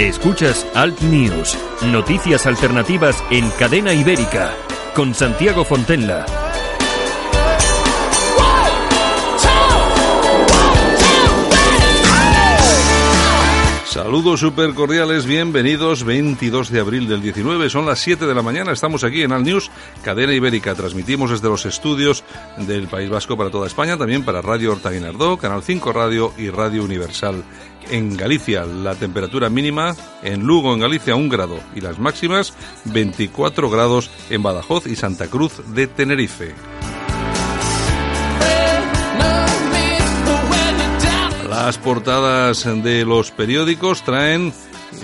Escuchas Alt News, noticias alternativas en cadena ibérica, con Santiago Fontenla. Saludos super cordiales, bienvenidos. 22 de abril del 19, son las 7 de la mañana. Estamos aquí en Al News, cadena ibérica. Transmitimos desde los estudios del País Vasco para toda España, también para Radio Horta Canal 5 Radio y Radio Universal. En Galicia, la temperatura mínima en Lugo, en Galicia, 1 grado y las máximas 24 grados en Badajoz y Santa Cruz de Tenerife. Las portadas de los periódicos traen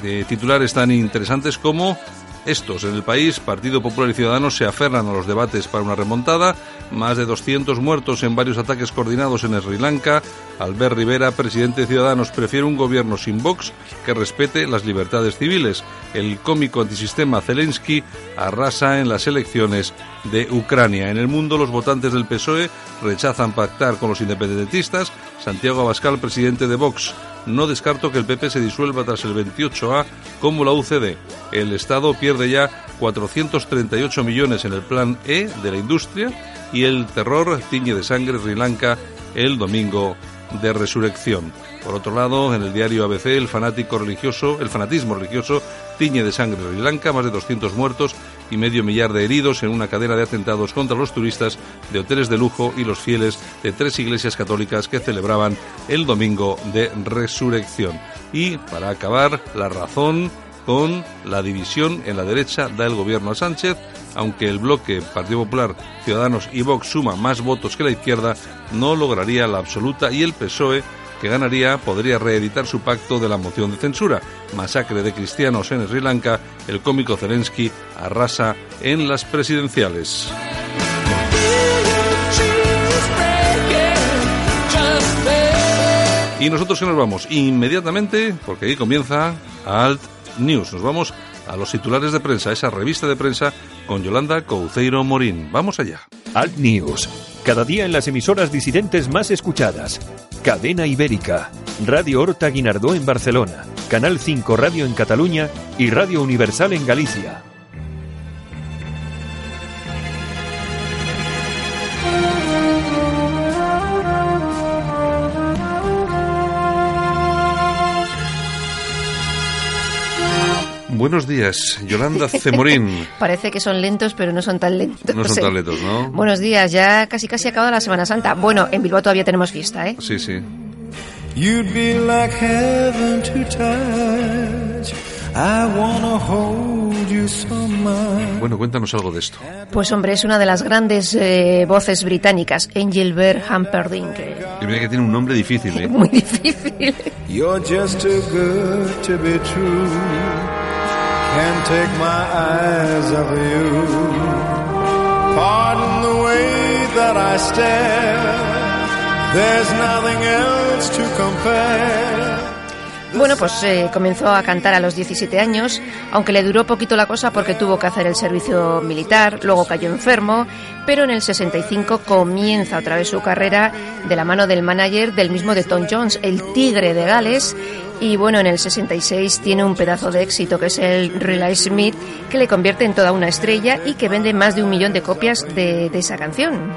eh, titulares tan interesantes como estos. En el país, Partido Popular y Ciudadanos se aferran a los debates para una remontada. Más de 200 muertos en varios ataques coordinados en Sri Lanka. Albert Rivera, presidente de Ciudadanos, prefiere un gobierno sin Vox que respete las libertades civiles. El cómico antisistema Zelensky arrasa en las elecciones de Ucrania. En el mundo, los votantes del PSOE rechazan pactar con los independentistas. Santiago Abascal, presidente de Vox, no descarto que el PP se disuelva tras el 28A como la UCD. El Estado pierde ya 438 millones en el plan E de la industria y el terror tiñe de sangre Sri Lanka el domingo de resurrección. Por otro lado, en el diario ABC, el fanático religioso, el fanatismo religioso tiñe de sangre Sri Lanka, más de 200 muertos y medio millar de heridos en una cadena de atentados contra los turistas de hoteles de lujo y los fieles de tres iglesias católicas que celebraban el domingo de resurrección. Y, para acabar, la razón con la división en la derecha da el gobierno a Sánchez, aunque el bloque Partido Popular, Ciudadanos y Vox suma más votos que la izquierda, no lograría la absoluta y el PSOE que ganaría podría reeditar su pacto de la moción de censura. Masacre de cristianos en Sri Lanka, el cómico Zelensky arrasa en las presidenciales. Y nosotros que nos vamos inmediatamente, porque ahí comienza Alt News. Nos vamos a los titulares de prensa, esa revista de prensa con Yolanda Couceiro Morín. Vamos allá. Alt News. Cada día en las emisoras disidentes más escuchadas. Cadena Ibérica. Radio Horta Guinardó en Barcelona. Canal 5 Radio en Cataluña y Radio Universal en Galicia. Buenos días, Yolanda Cemorín. Parece que son lentos, pero no son tan lentos. No son tan lentos, ¿no? Buenos días, ya casi casi acaba la Semana Santa. Bueno, en Bilbao todavía tenemos fiesta, ¿eh? Sí, sí. You'd be like heaven to touch. I wanna hold you so much. Bueno, cuéntanos algo de esto. Pues hombre, es una de las grandes eh, voces británicas, Engelbert Humperdinck. eh, Y mira que tiene un nombre difícil, ¿eh? Muy difícil. You're just too good to be true. Can't take my eyes off you. Pardon the way that I stare. There's nothing else to compare. Bueno, pues eh, comenzó a cantar a los 17 años, aunque le duró poquito la cosa porque tuvo que hacer el servicio militar, luego cayó enfermo, pero en el 65 comienza otra vez su carrera de la mano del manager del mismo de Tom Jones, el Tigre de Gales, y bueno, en el 66 tiene un pedazo de éxito que es el Relay Smith, que le convierte en toda una estrella y que vende más de un millón de copias de, de esa canción.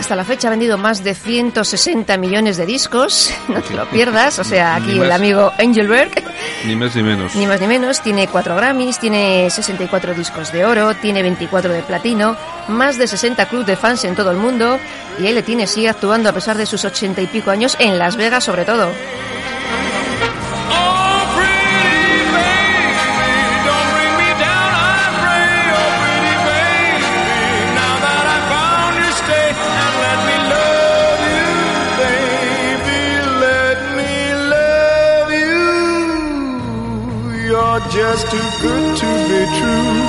Hasta la fecha ha vendido más de 160 millones de discos, no te lo pierdas. O sea, aquí el amigo Angelberg. Ni más ni menos. Ni más ni menos. Tiene 4 Grammys, tiene 64 discos de oro, tiene 24 de platino, más de 60 clubes de fans en todo el mundo. Y él le tiene, sigue actuando a pesar de sus 80 y pico años en Las Vegas, sobre todo. Just too good to be true.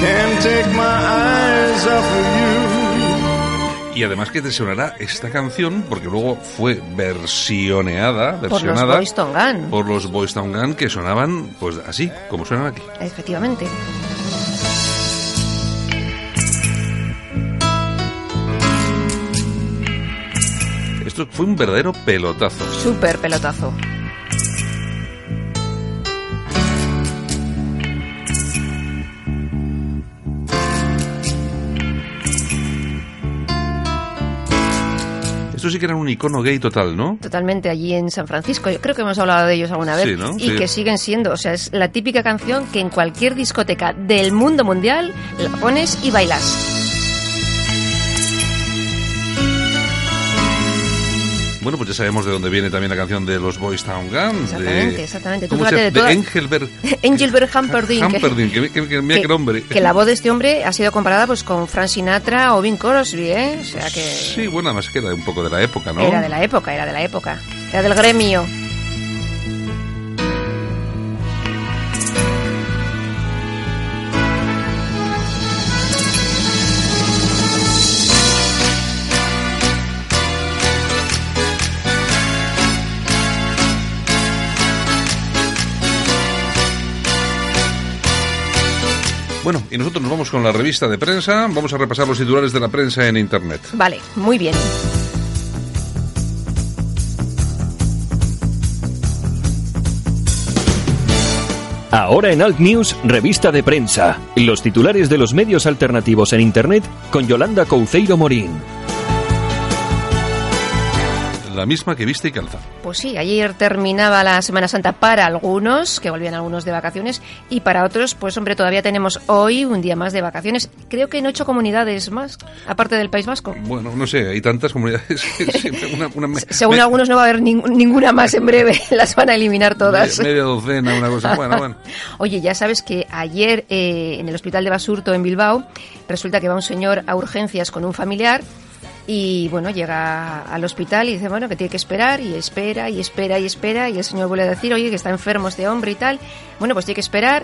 Can't take my eyes off of you. Y además que te sonará esta canción, porque luego fue versioneada, Por los versionada Boys Gun. por los Boys Town Gun, que sonaban pues así, como suenan aquí. Efectivamente. Esto fue un verdadero pelotazo. Súper pelotazo. Esto sí que era un icono gay total, ¿no? Totalmente allí en San Francisco. Yo creo que hemos hablado de ellos alguna vez. Sí, ¿no? Y Sí. que siguen siendo. O sea, es la típica canción que en cualquier discoteca del mundo mundial la pones y bailas. Bueno, pues ya sabemos de dónde viene también la canción de los Boys Town Gun. Exactamente, de, exactamente. Tú ¿Cómo se de De Engelbert. Engelbert Humperdinck. Humperdinck, que, que, que, mira qué nombre. que la voz de este hombre ha sido comparada pues con Frank Sinatra o Bing Crosby, ¿eh? O sea que Sí, bueno, además que era un poco de la época, ¿no? era de la época, era de la época. Era del gremio. Y nosotros nos vamos con la revista de prensa. Vamos a repasar los titulares de la prensa en Internet. Vale, muy bien. Ahora en Alt News, revista de prensa. Los titulares de los medios alternativos en Internet con Yolanda Couceiro Morín. La misma que viste y calza. Pues sí, ayer terminaba la Semana Santa para algunos, que volvían algunos de vacaciones, y para otros, pues hombre, todavía tenemos hoy un día más de vacaciones. Creo que en ocho comunidades más, aparte del País Vasco. Bueno, no sé, hay tantas comunidades. una, una me- Según me- algunos no va a haber ning- ninguna más en breve, las van a eliminar todas. me- media docena, una cosa. Bueno, bueno. Oye, ya sabes que ayer eh, en el hospital de Basurto en Bilbao resulta que va un señor a urgencias con un familiar y bueno, llega al hospital y dice, bueno, que tiene que esperar y espera y espera y espera y el señor vuelve a decir, oye, que está enfermo este hombre y tal. Bueno, pues tiene que esperar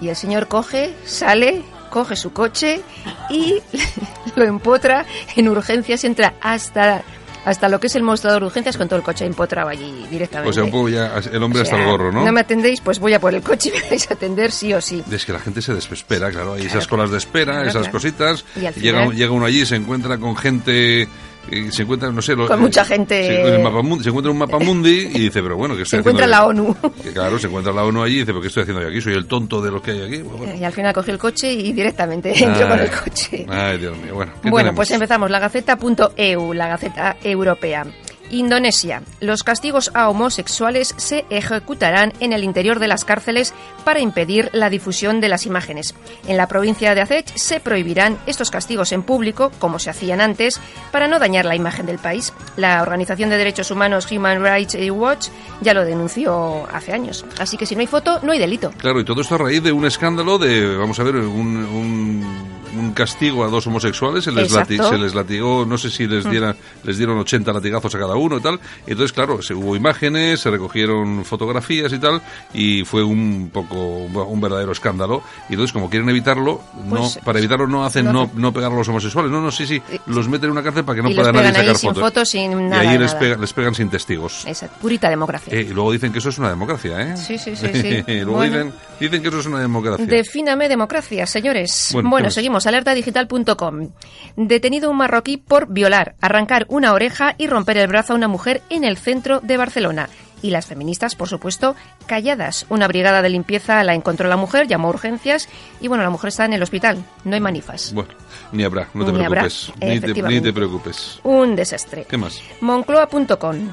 y el señor coge, sale, coge su coche y lo empotra en urgencias, entra hasta hasta lo que es el mostrador de urgencias con todo el coche empotrado allí directamente. O sea, un poco ya el hombre O sea, hasta el gorro, ¿no? No me atendéis, pues voy a por el coche y me vais a atender sí o sí. Es que la gente se desespera, claro. Hay esas colas de espera, Claro, esas claro. cositas. Y al llega, final- llega uno allí, se encuentra con gente. Eh, Se encuentra, no sé, lo- Con mucha gente. sí, en el mapamundi- se encuentra un mapa mundi y dice, pero bueno, ¿qué Se encuentra la ONU. Que claro, se encuentra la ONU allí y dice, pero ¿qué estoy haciendo yo aquí? Soy el tonto de lo que hay aquí. Pues bueno. Y al final cogí el coche y directamente entro con el coche. Ay, Dios mío. Bueno, ¿qué Bueno, tenemos? pues empezamos. La Gaceta.eu, la Gaceta Europea. Indonesia. Los castigos a homosexuales se ejecutarán en el interior de las cárceles para impedir la difusión de las imágenes. En la provincia de Aceh se prohibirán estos castigos en público, como se hacían antes, para no dañar la imagen del país. La Organización de Derechos Humanos Human Rights Watch ya lo denunció hace años. Así que si no hay foto, no hay delito. Claro, y todo esto a raíz de un escándalo de, vamos a ver, un, un, un castigo a dos homosexuales, se les, lati- Exacto. se les latigó, no sé si les, diera, les dieron 80 latigazos a cada uno y tal. Entonces, claro, se, hubo imágenes, se recogieron fotografías y tal, y fue un poco un verdadero escándalo. Y entonces, como quieren evitarlo, Pues, no, para evitarlo no hacen no no, pegar a los homosexuales. No, no, sí, sí, los meten en una cárcel para que no y los pueda nadie sacar sin fotos. sin nada. y ahí les, pega- les pegan sin testigos. Esa purita democracia. Eh, y luego dicen que eso es una democracia, ¿eh? Sí, sí, sí, sí. luego Bueno. dicen, dicen que eso es una democracia. Defíname democracia, señores. Bueno, Bueno, ¿qué Alertadigital.com. Detenido un marroquí por violar, arrancar una oreja y romper el brazo a una mujer en el centro de Barcelona. y las feministas, por supuesto, calladas. Una brigada de limpieza la encontró la mujer, llamó a urgencias y bueno, la mujer está en el hospital, no hay manifas. Bueno, ni habrá, no te Ni habrá, preocupes. Ni te, ni te preocupes. Un desastre. ¿Qué más? Moncloa.com.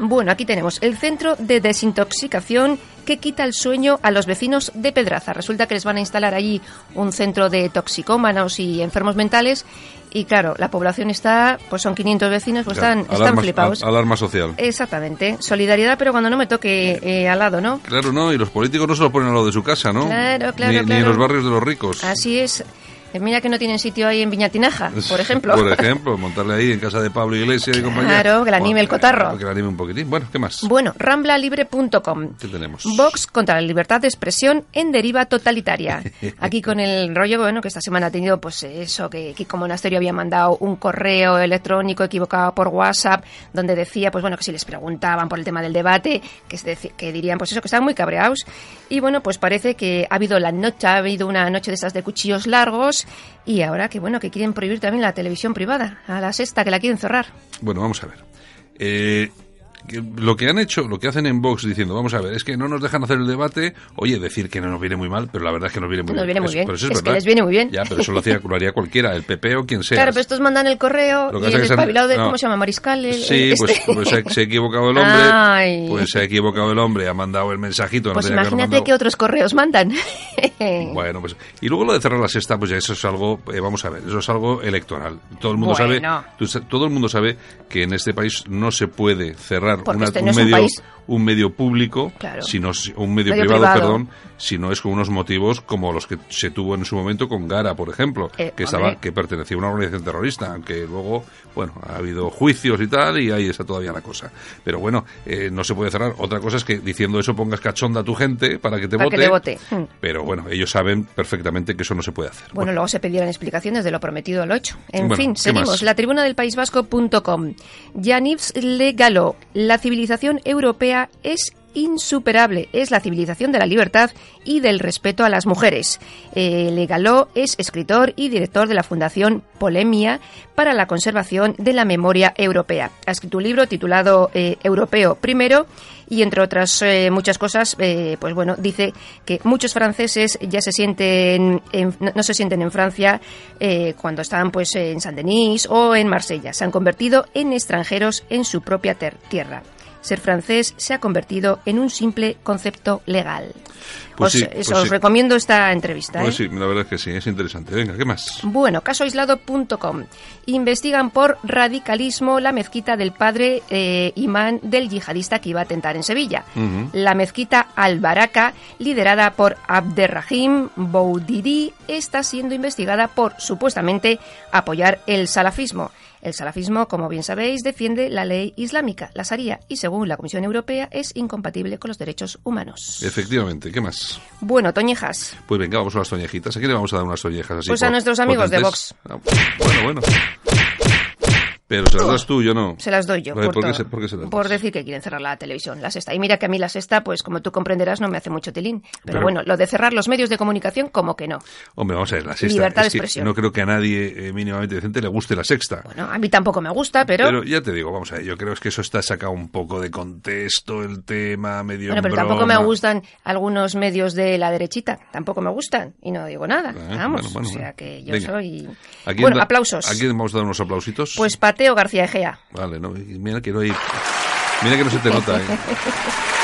Bueno, aquí tenemos el centro de desintoxicación que quita el sueño a los vecinos de Pedraza. Resulta que les van a instalar allí un centro de toxicómanos y enfermos mentales y claro, la población está, pues son 500 vecinos, pues Claro, están, están flipados. al- alarma social. Exactamente. Solidaridad, pero cuando no me toque eh, al lado, ¿no? Claro, no, y los políticos no se lo ponen al lado de su casa, ¿no? Claro, claro, ni, ni claro. en los barrios de los ricos. Así es. Mira que no tienen sitio ahí en Viñatinaja, por ejemplo. Por ejemplo, montarle ahí en casa de Pablo Iglesias y compañía. Claro, que le anime el cotarro. Que le anime un poquitín. Bueno, ¿qué más? Bueno, ramblalibre.com. ¿Qué tenemos? Vox contra la libertad de expresión en deriva totalitaria. Aquí con el rollo, bueno, que esta semana ha tenido, pues eso, que Kiko Monasterio había mandado un correo electrónico equivocado por WhatsApp, donde decía, pues bueno, que si les preguntaban por el tema del debate, que, se que dirían, pues eso, que están muy cabreados. Y bueno, pues parece que ha habido la noche, ha habido una noche de estas de cuchillos largos, y ahora que bueno, que quieren prohibir también la televisión privada, a la sexta, que la quieren cerrar. Bueno, vamos a ver. Eh, lo que han hecho, lo que hacen en Vox diciendo, vamos a ver, es que no nos dejan hacer el debate, oye, decir que no nos viene muy mal, pero la verdad es que nos viene muy Nos bien. viene muy Eso- bien. pero eso es, Es que verdad. les viene muy bien. Ya, pero eso lo, hacía, lo haría cualquiera, el PP o quien sea. Claro, pero estos mandan el correo Lo que y el es que se han- espabilado de, no. ¿cómo se llama? Mariscal. el- Sí, pues, este. pues se, se ha equivocado el hombre. Ay. Pues se ha equivocado el hombre, ha mandado el mensajito. no Pues que imagínate que otros correos mandan. Bueno, pues y luego lo de cerrar la sexta, pues ya eso es algo, eh, vamos a ver, eso es algo electoral. Todo el mundo Bueno. sabe, todo el mundo sabe que en este país no se puede cerrar Una- este un no es un medio, país. un medio público, Claro. sino si- un medio, Medio privado, privado. perdón, si no es con unos motivos como los que se tuvo en su momento con Gara, por ejemplo, Eh, que estaba, que pertenecía a una organización terrorista, aunque luego, bueno, ha habido juicios y tal, y ahí está todavía la cosa. Pero bueno, eh, no se puede cerrar. Otra cosa es que diciendo eso pongas cachonda a tu gente para que te Para que vote. te vote. Hmm. Pero bueno, ellos saben perfectamente que eso no se puede hacer. Bueno, luego se pedieron explicaciones de lo prometido a lo hecho. En Bueno, fin, ¿qué seguimos. La tribuna del País Vasco.com. Yaniv Le Gallo. La civilización europea es insuperable. Es la civilización de la libertad y del respeto a las mujeres. Eh, Le Gallo es escritor y director de la Fundación Polemia para la conservación de la memoria europea. Ha escrito un libro titulado eh, Europeo Primero y entre otras eh, muchas cosas, eh, pues bueno, dice que muchos franceses ya se sienten, en- no, se sienten en Francia cuando están pues en Saint-Denis o en Marsella. Se han convertido en extranjeros en su propia tierra. Ser francés se ha convertido en un simple concepto legal. Pues os, sí, eso, pues os sí. recomiendo esta entrevista. Pues ¿eh? sí, la verdad es que sí, es interesante. Venga, ¿qué más? Bueno, casoaislado.com. Investigan por radicalismo la mezquita del padre eh, imán del yihadista que iba a atentar en Sevilla. La mezquita Al-Baraka, liderada por Abderrahim Boudiri, está siendo investigada por supuestamente apoyar el salafismo. El salafismo, como bien sabéis, defiende la ley islámica, la Sharia, y según la Comisión Europea es incompatible con los derechos humanos. Efectivamente, ¿qué más? Bueno, Toñejas, Pues venga, vamos a las toñejitas. ¿A quién le vamos a dar unas toñejas así? Pues a nuestros amigos de potentes? Ah, bueno, bueno. Pero se las das tú, yo no. Se las doy yo. Por, ¿por, qué se, por qué se las Por decir que quieren cerrar la televisión, la sexta. Y mira que a mí la sexta, pues como tú comprenderás, no me hace mucho tilín. Pero, bueno, lo de cerrar los medios de comunicación, como que no. Hombre, vamos a ver, la sexta. Libertad de es que expresión. no creo que a nadie eh, mínimamente decente le guste la sexta. Bueno, a mí tampoco me gusta, pero... Pero ya te digo, vamos a ver, yo creo que eso está sacado un poco de contexto, el tema, medio Bueno, pero tampoco me gustan algunos medios de la derechita. Tampoco me gustan. Y no digo nada. Ah, Vamos. bueno, bueno, o sea que yo Venga. soy... ¿A quién Bueno, aplausos. ¿A quién vamos a dar unos aplausitos? Pues Pateo García Egea. Vale, no, mira que no hay... Mira que no se te nota, ¿eh?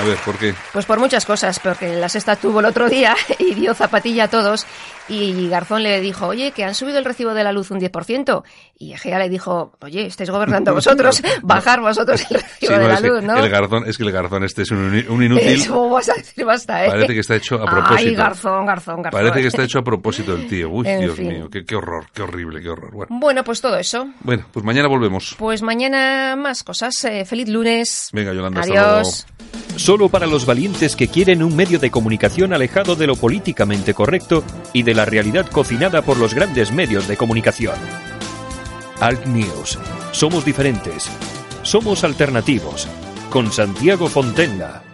A ver, ¿por qué? Pues por muchas cosas, porque la sexta tuvo el otro día y dio zapatilla a todos. Y Garzón le dijo, oye, que han subido el recibo de la luz un 10%. Y Egea le dijo, oye, estáis gobernando vosotros, bajar vosotros el recibo Sí, de no, la luz, ¿no? El garzón, es que el garzón este es un, un inútil. Eso vas a decir, basta, ¿eh? Parece que está hecho a propósito. Ay, Garzón, Garzón, Garzón. Parece que está hecho a propósito el tío. Uy, En Dios fin. mío, qué, qué horror, qué horrible, qué horror. Bueno, Bueno, pues todo eso. bueno, pues mañana volvemos. Pues mañana más cosas. Eh, feliz lunes. Venga, Yolanda, hasta Adiós. Solo para los valientes que quieren un medio de comunicación alejado de lo políticamente correcto y de la realidad cocinada por los grandes medios de comunicación. Alt News. Somos diferentes. Somos alternativos. Con Santiago Fontenga.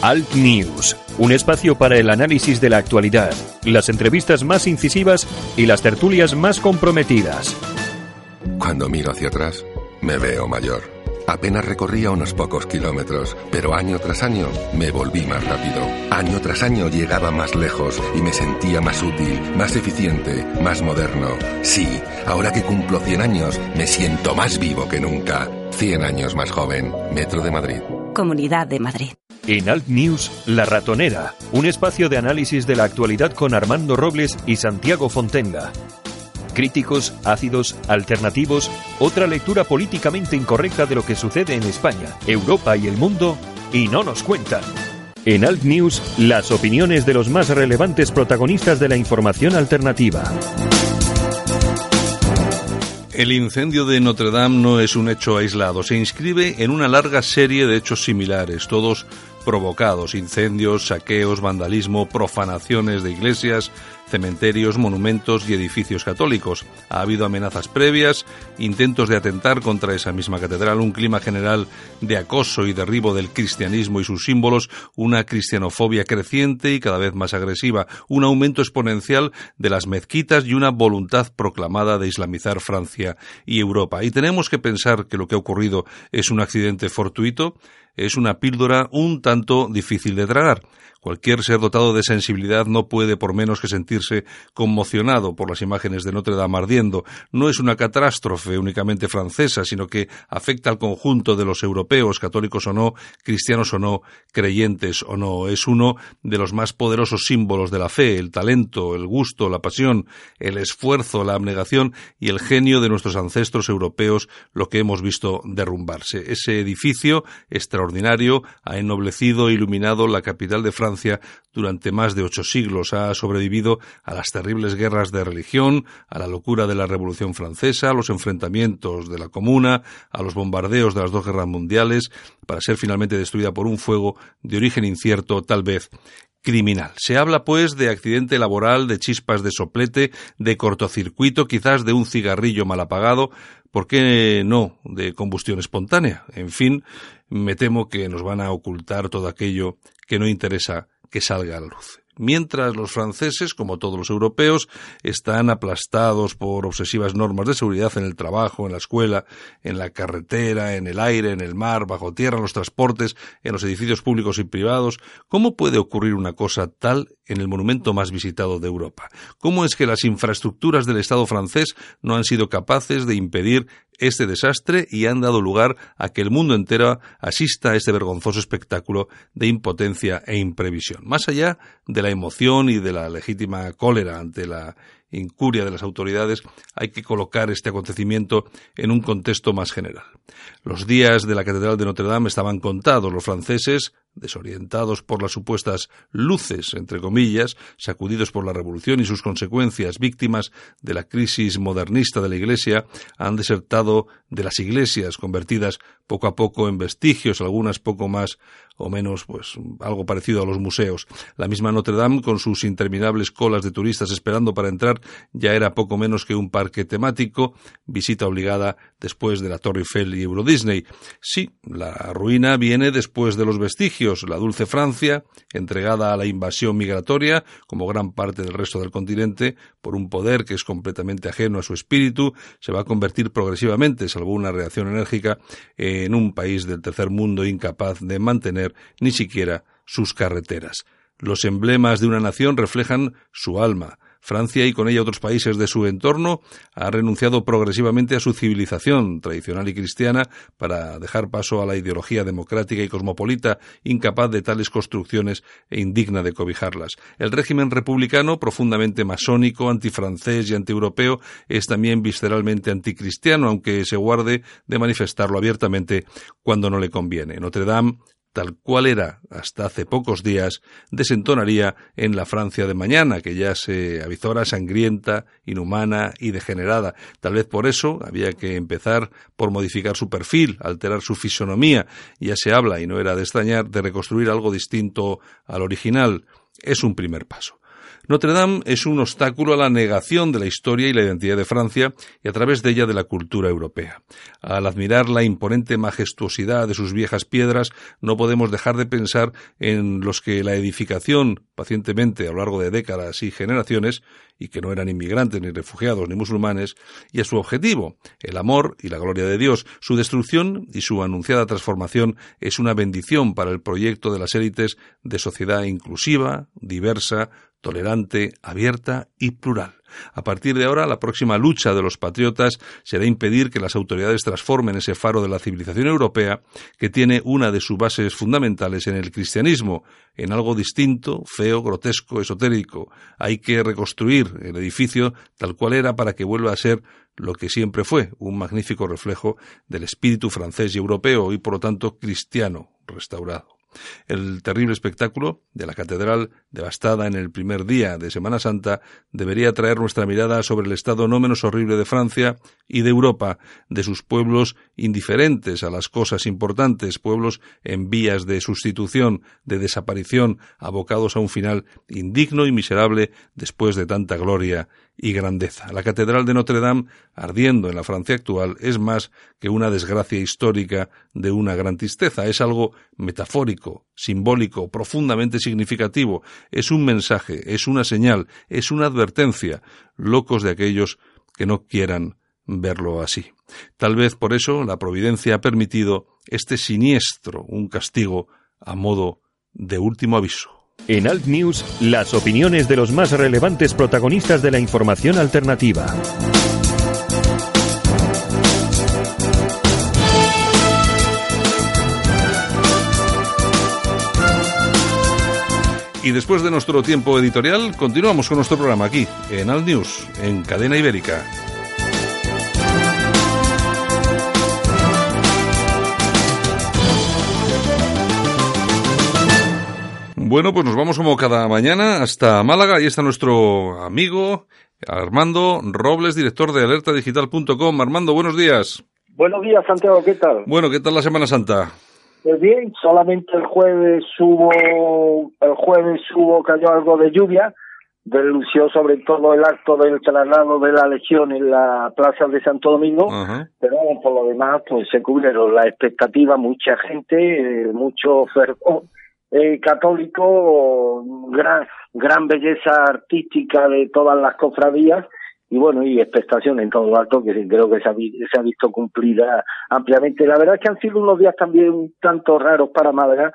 Alt News. Un espacio para el análisis de la actualidad, las entrevistas más incisivas y las tertulias más comprometidas. Cuando miro hacia atrás, me veo mayor, Apenas recorría unos pocos kilómetros, pero año tras año me volví más rápido. Año tras año llegaba más lejos y me sentía más útil, más eficiente, más moderno. Sí, ahora que cumplo 100 años, me siento más vivo que nunca. 100 años más joven. Metro de Madrid. Comunidad de Madrid. En Alt News, La Ratonera, un espacio de análisis de la actualidad con Armando Robles y Santiago Fontenga. Críticos, ácidos, alternativos, otra lectura políticamente incorrecta de lo que sucede en España, Europa y el mundo, y no nos cuentan. En Alt News, las opiniones de los más relevantes protagonistas de la información alternativa. El incendio de Notre Dame no es un hecho aislado, se inscribe en una larga serie de hechos similares, todos provocados, incendios, saqueos, vandalismo, profanaciones de iglesias, cementerios, monumentos y edificios católicos. Ha habido amenazas previas, intentos de atentar contra esa misma catedral, un clima general de acoso y derribo del cristianismo y sus símbolos, una cristianofobia creciente y cada vez más agresiva, un aumento exponencial de las mezquitas y una voluntad proclamada de islamizar Francia y Europa. Y tenemos que pensar que lo que ha ocurrido es un accidente fortuito, es una píldora un tanto difícil de tragar. Cualquier ser dotado de sensibilidad no puede por menos que sentirse conmocionado por las imágenes de Notre Dame ardiendo. No es una catástrofe únicamente francesa, sino que afecta al conjunto de los europeos, católicos o no, cristianos o no, creyentes o no. Es uno de los más poderosos símbolos de la fe, el talento, el gusto, la pasión, el esfuerzo, la abnegación y el genio de nuestros ancestros europeos, lo que hemos visto derrumbarse. Ese edificio extraordinario ha ennoblecido e iluminado la capital de Francia durante más de ocho siglos. Ha sobrevivido a las terribles guerras de religión, a la locura de la Revolución Francesa, a los enfrentamientos de la Comuna, a los bombardeos de las dos guerras mundiales, para ser finalmente destruida por un fuego de origen incierto, tal vez criminal. Se habla, pues, de accidente laboral, de chispas de soplete, de cortocircuito, quizás de un cigarrillo mal apagado, ¿por qué no de combustión espontánea? En fin, me temo que nos van a ocultar todo aquello que no interesa que salga a la luz. Mientras los franceses, como todos los europeos, están aplastados por obsesivas normas de seguridad en el trabajo, en la escuela, en la carretera, en el aire, en el mar, bajo tierra, en los transportes, en los edificios públicos y privados, ¿cómo puede ocurrir una cosa tal en el monumento más visitado de Europa? ¿Cómo es que las infraestructuras del Estado francés no han sido capaces de impedir este desastre y han dado lugar a que el mundo entero asista a este vergonzoso espectáculo de impotencia e imprevisión. Más allá de la emoción y de la legítima cólera ante la incuria de las autoridades, hay que colocar este acontecimiento en un contexto más general. Los días de la Catedral de Notre Dame estaban contados. Los franceses desorientados por las supuestas luces, entre comillas, sacudidos por la revolución y sus consecuencias, víctimas de la crisis modernista de la Iglesia, han desertado de las iglesias, convertidas poco a poco en vestigios, algunas poco más o menos, pues, algo parecido a los museos. La misma Notre Dame, con sus interminables colas de turistas esperando para entrar, ya era poco menos que un parque temático, visita obligada después de la Torre Eiffel y Euro Disney. Sí, la ruina viene después de los vestigios, la dulce Francia, entregada a la invasión migratoria, como gran parte del resto del continente, por un poder que es completamente ajeno a su espíritu, se va a convertir progresivamente, salvo una reacción enérgica, en un país del tercer mundo incapaz de mantener ni siquiera sus carreteras. Los emblemas de una nación reflejan su alma, Francia y con ella otros países de su entorno ha renunciado progresivamente a su civilización tradicional y cristiana para dejar paso a la ideología democrática y cosmopolita, incapaz de tales construcciones e indigna de cobijarlas. El régimen republicano, profundamente masónico, antifrancés y antieuropeo, es también visceralmente anticristiano, aunque se guarde de manifestarlo abiertamente cuando no le conviene. Notre Dame tal cual era hasta hace pocos días, desentonaría en la Francia de mañana, que ya se avizora sangrienta, inhumana y degenerada. Tal vez por eso había que empezar por modificar su perfil, alterar su fisonomía. Ya se habla, y no era de extrañar, de reconstruir algo distinto al original. Es un primer paso. Notre Dame es un obstáculo a la negación de la historia y la identidad de Francia y a través de ella de la cultura europea. Al admirar la imponente majestuosidad de sus viejas piedras, no podemos dejar de pensar en los que la edificación pacientemente a lo largo de décadas y generaciones, y que no eran inmigrantes, ni refugiados, ni musulmanes, y a su objetivo, el amor y la gloria de Dios. Su destrucción y su anunciada transformación es una bendición para el proyecto de las élites de sociedad inclusiva, diversa, tolerante, abierta y plural. A partir de ahora, la próxima lucha de los patriotas será impedir que las autoridades transformen ese faro de la civilización europea, que tiene una de sus bases fundamentales en el cristianismo, en algo distinto, feo, grotesco, esotérico. Hay que reconstruir el edificio tal cual era para que vuelva a ser lo que siempre fue, un magnífico reflejo del espíritu francés y europeo y por lo tanto cristiano restaurado. El terrible espectáculo de la catedral devastada en el primer día de Semana Santa debería traer nuestra mirada sobre el estado no menos horrible de Francia y de Europa, de sus pueblos indiferentes a las cosas importantes, pueblos en vías de sustitución, de desaparición, abocados a un final indigno y miserable después de tanta gloria y grandeza. La Catedral de Notre Dame, ardiendo en la Francia actual, es más que una desgracia histórica de una gran tristeza, es algo metafórico, simbólico, profundamente significativo, es un mensaje, es una señal, es una advertencia, locos de aquellos que no quieran verlo así. Tal vez por eso la providencia ha permitido este siniestro, un castigo a modo de último aviso. En Alt News, las opiniones de los más relevantes protagonistas de la información alternativa. Y después de nuestro tiempo editorial, continuamos con nuestro programa aquí, en Alt News, en Cadena Ibérica. Bueno, pues nos vamos como cada mañana hasta Málaga. Ahí está nuestro amigo Armando Robles, director de alertadigital.com. Armando, buenos días. Buenos días, Santiago, ¿qué tal? Bueno, ¿qué tal la Semana Santa? Pues bien, solamente el jueves hubo, el jueves hubo, cayó algo de lluvia, denunció sobre todo el acto del traslado de la Legión en la Plaza de Santo Domingo, pero por lo demás pues se cubrieron la expectativa, mucha gente, eh, mucho fervor eh, católico, gran, gran belleza artística de todas las cofradías y bueno, y expectación en todo lo alto que creo que se ha, se ha visto cumplida ampliamente. La verdad es que han sido unos días también un tanto raros para Málaga,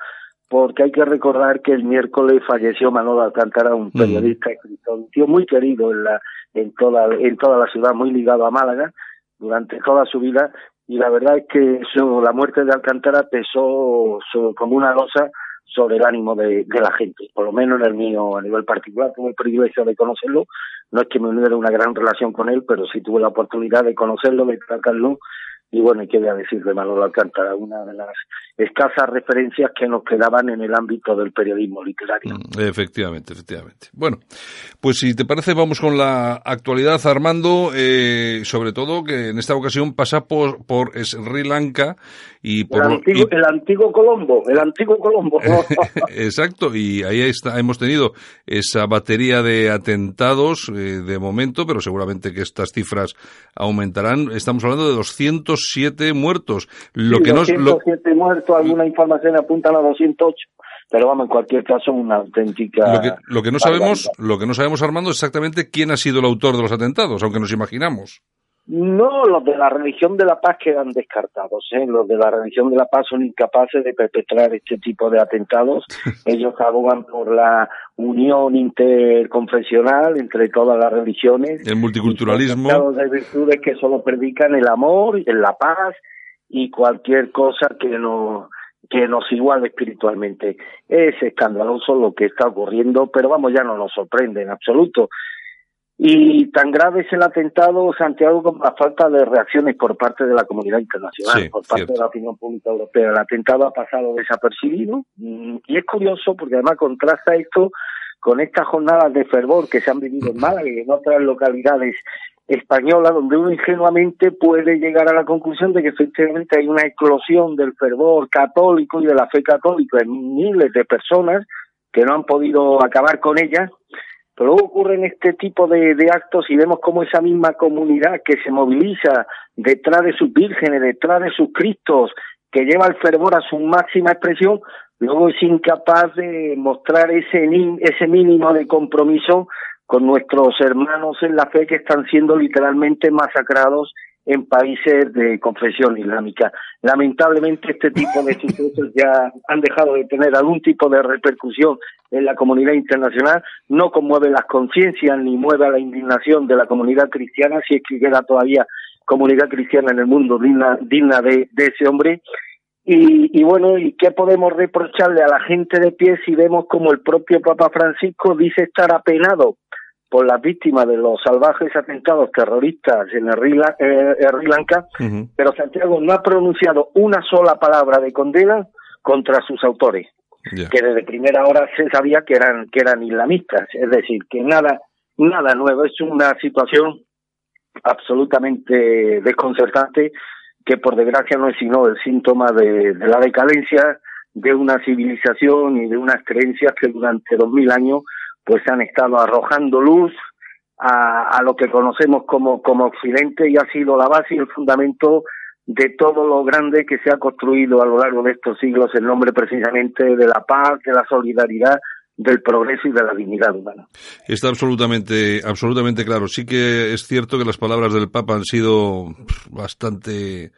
porque hay que recordar que el miércoles falleció Manolo Alcántara, un mm. periodista un tío muy querido en la en toda en toda la ciudad, muy ligado a Málaga durante toda su vida y la verdad es que eso, la muerte de Alcántara pesó como una losa sobre el ánimo de, la gente, por lo menos en el mío a nivel particular, tuve el privilegio de conocerlo, no es que me uniera una gran relación con él, pero sí tuve la oportunidad de conocerlo, de tratarlo y bueno, y qué voy a decir de Manolo Alcántara, una de las escasas referencias que nos quedaban en el ámbito del periodismo literario. Mm, efectivamente, efectivamente. Bueno, pues si te parece, vamos con la actualidad, Armando, eh, sobre todo que en esta ocasión pasa por, por Sri Lanka y por... El antiguo, el antiguo Colombo, el antiguo Colombo. Exacto, y ahí está, hemos tenido esa batería de atentados eh, de momento, pero seguramente que estas cifras aumentarán. Estamos hablando de 207 muertos. Lo que 207 muertos alguna información apunta a 208 pero vamos en cualquier caso una auténtica lo que, lo que no sabemos lo que no sabemos Armando es exactamente quién ha sido el autor de los atentados aunque nos imaginamos no, los de la religión de la paz quedan descartados. ¿eh? Los de la religión de la paz son incapaces de perpetrar este tipo de atentados. Ellos abogan por la unión interconfesional entre todas las religiones. El multiculturalismo. de virtudes que solo predican el amor, la paz y cualquier cosa que nos que nos iguale espiritualmente. Es escandaloso lo que está ocurriendo, pero vamos, ya no nos sorprende en absoluto. Y tan grave es el atentado, Santiago, como la falta de reacciones por parte de la comunidad internacional, por parte de la opinión pública europea. El atentado ha pasado desapercibido y es curioso porque además contrasta esto con estas jornadas de fervor que se han vivido en Málaga y en otras localidades española donde uno ingenuamente puede llegar a la conclusión de que efectivamente hay una eclosión del fervor católico y de la fe católica en miles de personas que no han podido acabar con ella, Pero luego ocurren este tipo de, de actos y vemos cómo esa misma comunidad que se moviliza detrás de sus vírgenes, detrás de sus cristos, que lleva el fervor a su máxima expresión, luego es incapaz de mostrar ese, ese mínimo de compromiso con nuestros hermanos en la fe que están siendo literalmente masacrados en países de confesión islámica. Lamentablemente este tipo de sucesos ya han dejado de tener algún tipo de repercusión en la comunidad internacional, no conmueve las conciencias ni mueve a la indignación de la comunidad cristiana, si es que queda todavía comunidad cristiana en el mundo digna, digna de, de ese hombre. Y, y, bueno, ¿y qué podemos reprocharle a la gente de pie si vemos como el propio Papa Francisco dice estar apenado por las víctimas de los salvajes atentados terroristas en el eh, Sri Lanka, pero Santiago no ha pronunciado una sola palabra de condena contra sus autores, que desde primera hora se sabía que eran que eran islamistas, es decir, que nada nada nuevo, es una situación absolutamente desconcertante que por desgracia no es sino el síntoma de, de la decadencia de una civilización y de unas creencias que durante dos mil años pues han estado arrojando luz a, lo que conocemos como, como Occidente y ha sido la base y el fundamento de todo lo grande que se ha construido a lo largo de estos siglos en nombre precisamente de la paz, de la solidaridad, del progreso y de la dignidad humana. Está absolutamente, absolutamente claro. Sí que es cierto que las palabras del Papa han sido bastante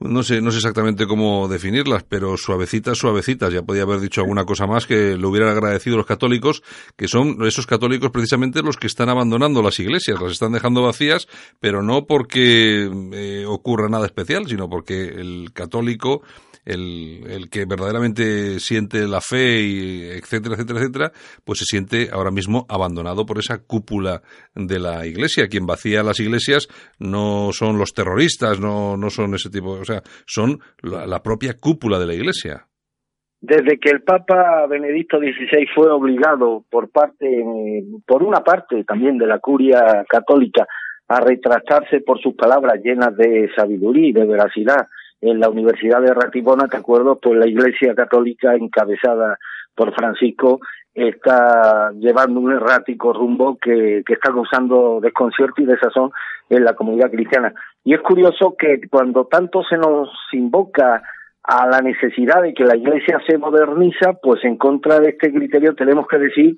no sé, no sé exactamente cómo definirlas, pero suavecitas, suavecitas. Ya podía haber dicho alguna cosa más que lo hubieran agradecido los católicos, que son esos católicos precisamente los que están abandonando las iglesias, las están dejando vacías, pero no porque eh, ocurra nada especial, sino porque el católico el, el que verdaderamente siente la fe, y etcétera, etcétera, etcétera, pues se siente ahora mismo abandonado por esa cúpula de la iglesia. Quien vacía las iglesias no son los terroristas, no, no son ese tipo, o sea, son la, la propia cúpula de la iglesia. Desde que el Papa Benedicto XVI fue obligado por parte, por una parte también de la curia católica, a retractarse por sus palabras llenas de sabiduría y de veracidad en la Universidad de Ratibona, ¿te acuerdo? Pues la Iglesia Católica encabezada por Francisco está llevando un errático rumbo que, que está causando desconcierto y desazón en la comunidad cristiana. Y es curioso que cuando tanto se nos invoca a la necesidad de que la Iglesia se moderniza, pues en contra de este criterio tenemos que decir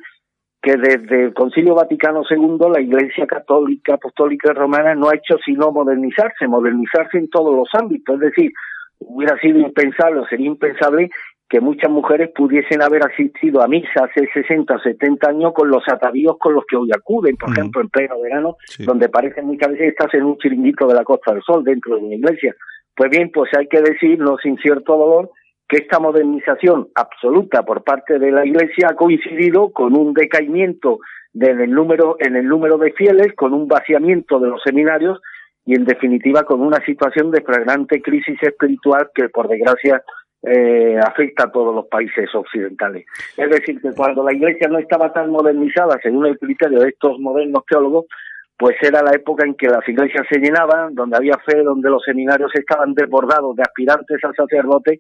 que desde el Concilio Vaticano II la Iglesia Católica, Apostólica Romana no ha hecho sino modernizarse, modernizarse en todos los ámbitos. Es decir, hubiera sido impensable o sería impensable que muchas mujeres pudiesen haber asistido a misa hace 60 o 70 años con los atavíos con los que hoy acuden, por ejemplo, en pleno verano, donde parece muchas veces estás en un chiringuito de la Costa del Sol dentro de una iglesia. Pues bien, pues hay que decirlo sin cierto dolor que esta modernización absoluta por parte de la Iglesia ha coincidido con un decaimiento en el número en el número de fieles, con un vaciamiento de los seminarios y en definitiva con una situación de flagrante crisis espiritual que por desgracia eh, afecta a todos los países occidentales. Es decir, que cuando la Iglesia no estaba tan modernizada, según el criterio de estos modernos teólogos, pues era la época en que las iglesias se llenaban, donde había fe, donde los seminarios estaban desbordados de aspirantes al sacerdote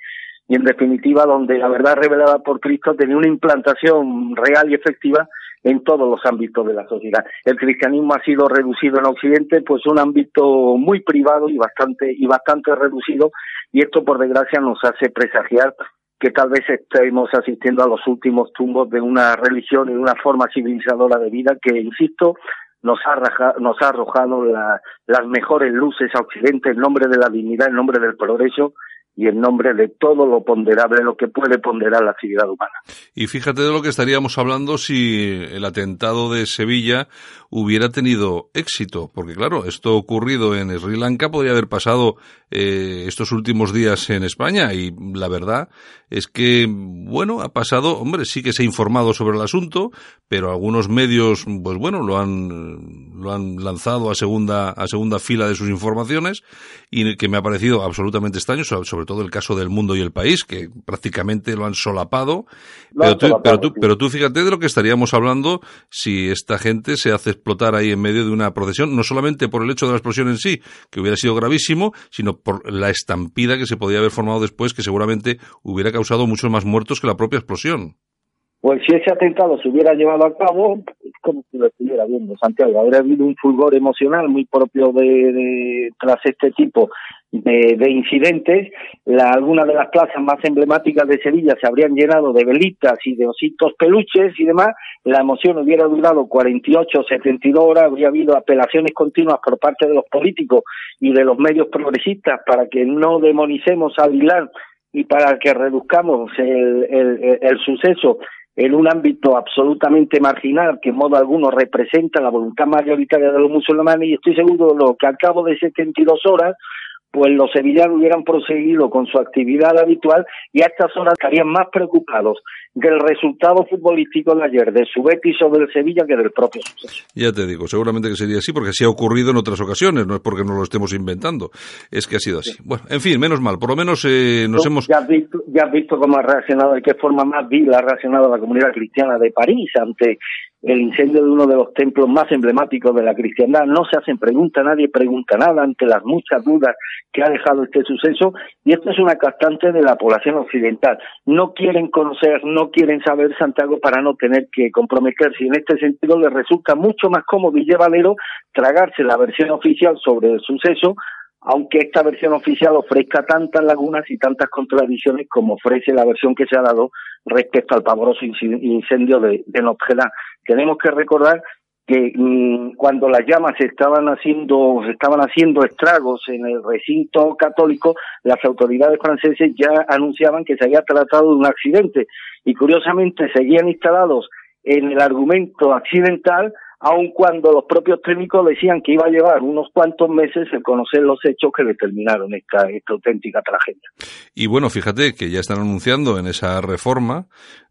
y en definitiva donde la verdad revelada por Cristo tenía una implantación real y efectiva en todos los ámbitos de la sociedad. El cristianismo ha sido reducido en Occidente pues un ámbito muy privado y bastante y bastante reducido y esto por desgracia nos hace presagiar que tal vez estemos asistiendo a los últimos tumbos de una religión y de una forma civilizadora de vida que, insisto, nos ha, nos ha arrojado la, las mejores luces a Occidente en nombre de la dignidad, en nombre del progreso y en nombre de todo lo ponderable, lo que puede ponderar la actividad humana. Y fíjate de lo que estaríamos hablando si el atentado de Sevilla hubiera tenido éxito, porque claro, esto ocurrido en Sri Lanka podría haber pasado eh, estos últimos días en España y la verdad es que, bueno, ha pasado, hombre, sí que se ha informado sobre el asunto, pero algunos medios, pues bueno, lo han, lo han lanzado a segunda, a segunda fila de sus informaciones y que me ha parecido absolutamente extraño, sobre todo el caso del mundo y el país, que prácticamente lo han solapado. pero, tú, pero, tú, pero tú fíjate de lo que estaríamos hablando si esta gente se hace explotar ahí en medio de una procesión, no solamente por el hecho de la explosión en sí, que hubiera sido gravísimo, sino por la estampida que se podía haber formado después, que seguramente hubiera causado muchos más muertos que la propia explosión. Pues si ese atentado se hubiera llevado a cabo, es como si lo estuviera viendo Santiago. Habría habido un fulgor emocional muy propio de, tras este tipo de, de incidentes. La, algunas de las plazas más emblemáticas de Sevilla se habrían llenado de velitas y de ositos peluches y demás. La emoción hubiera durado 48 o 72 horas. Habría habido apelaciones continuas por parte de los políticos y de los medios progresistas para que no demonicemos a Vilán y para que reduzcamos el suceso en un ámbito absolutamente marginal que en modo alguno representa la voluntad mayoritaria de los musulmanes y estoy seguro de lo que al cabo de 72 horas pues los sevillanos hubieran proseguido con su actividad habitual y a estas horas estarían más preocupados del resultado futbolístico de ayer, de su Betis o del Sevilla, que del propio suceso. Ya te digo, seguramente que sería así, porque así ha ocurrido en otras ocasiones, no es porque nos lo estemos inventando, es que ha sido así. Bueno, en fin, menos mal, por lo menos eh, nos ¿Tú hemos... Ya has, visto, ya has visto cómo ha reaccionado, de qué forma más vil ha reaccionado la comunidad cristiana de París ante el incendio de uno de los templos más emblemáticos de la cristiandad. No se hacen preguntas, nadie pregunta nada ante las muchas dudas que ha dejado este suceso y esto es una constante de la población occidental. No quieren conocer, no quieren saber Santiago para no tener que comprometerse en este sentido les resulta mucho más cómodo y llevadero tragarse la versión oficial sobre el suceso aunque esta versión oficial ofrezca tantas lagunas y tantas contradicciones como ofrece la versión que se ha dado respecto al pavoroso incendio de, de. Tenemos que recordar que mmm, cuando las llamas estaban haciendo estaban haciendo estragos en el recinto católico, las autoridades franceses ya anunciaban que se había tratado de un accidente y curiosamente seguían instalados en el argumento accidental aun cuando los propios técnicos decían que iba a llevar unos cuantos meses el conocer los hechos que determinaron esta, esta auténtica tragedia. Y bueno, fíjate que ya están anunciando en esa reforma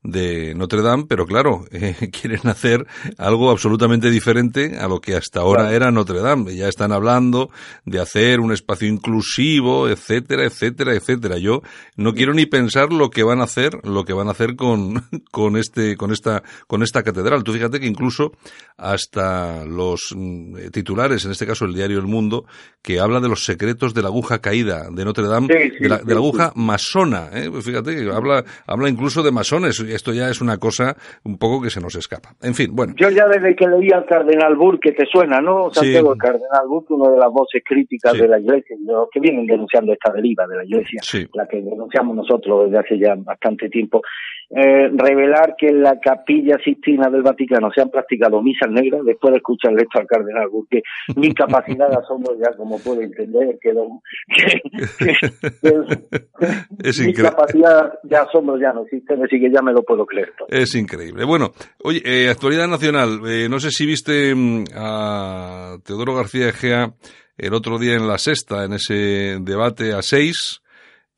de Notre Dame, pero claro, eh, quieren hacer algo absolutamente diferente a lo que hasta ahora claro. era Notre Dame. Ya están hablando de hacer un espacio inclusivo, etcétera, etcétera, etcétera. Yo no quiero ni pensar lo que van a hacer, lo que van a hacer con, con este, con esta, con esta catedral. Tú fíjate que incluso hasta los mm, titulares, en este caso el diario El Mundo, que habla de los secretos de la aguja caída de Notre Dame, sí, sí, de, la, sí, de la aguja masona, ¿eh? Fíjate, habla, habla incluso de masones esto ya es una cosa un poco que se nos escapa. En fin, bueno. Yo ya desde que leí al Cardenal Burke, que te suena, ¿no? Santiago, sí. el Cardenal Burke, uno de las voces críticas sí. de la Iglesia, de los que vienen denunciando esta deriva de la Iglesia, sí. la que denunciamos nosotros desde hace ya bastante tiempo, eh, revelar que en la capilla Sistina del Vaticano se han practicado misas negras después de escucharle esto al Cardenal Burke. Mi capacidad de asombro ya, como puede entender, quedó... Que, que, que, es mi capacidad de asombro ya no existe, así que ya me lo puedo creer. Todo. Es increíble. Bueno, oye, eh, actualidad nacional. Eh, no sé si viste mm, a Teodoro García Egea el otro día en la sexta, en ese debate a seis.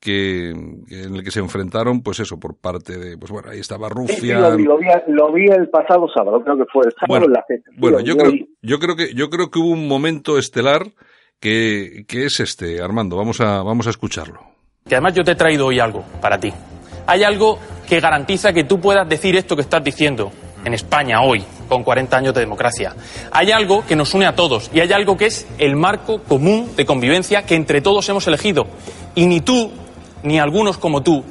Que, en el que se enfrentaron, pues eso, por parte de, pues bueno, ahí estaba Rufia. Sí, sí, lo, vi, lo, vi, lo, vi, el pasado sábado, creo que fue el sábado bueno, en la sexta. Bueno, yo, creo, yo creo que, yo creo que hubo un momento estelar que, que es este, Armando, vamos a, vamos a escucharlo. Que además yo te he traído hoy algo para ti. Hay algo que garantiza que tú puedas decir esto que estás diciendo en España hoy, con 40 años de democracia. Hay algo que nos une a todos y hay algo que es el marco común de convivencia que entre todos hemos elegido. Y ni tú, ni algunos como tú,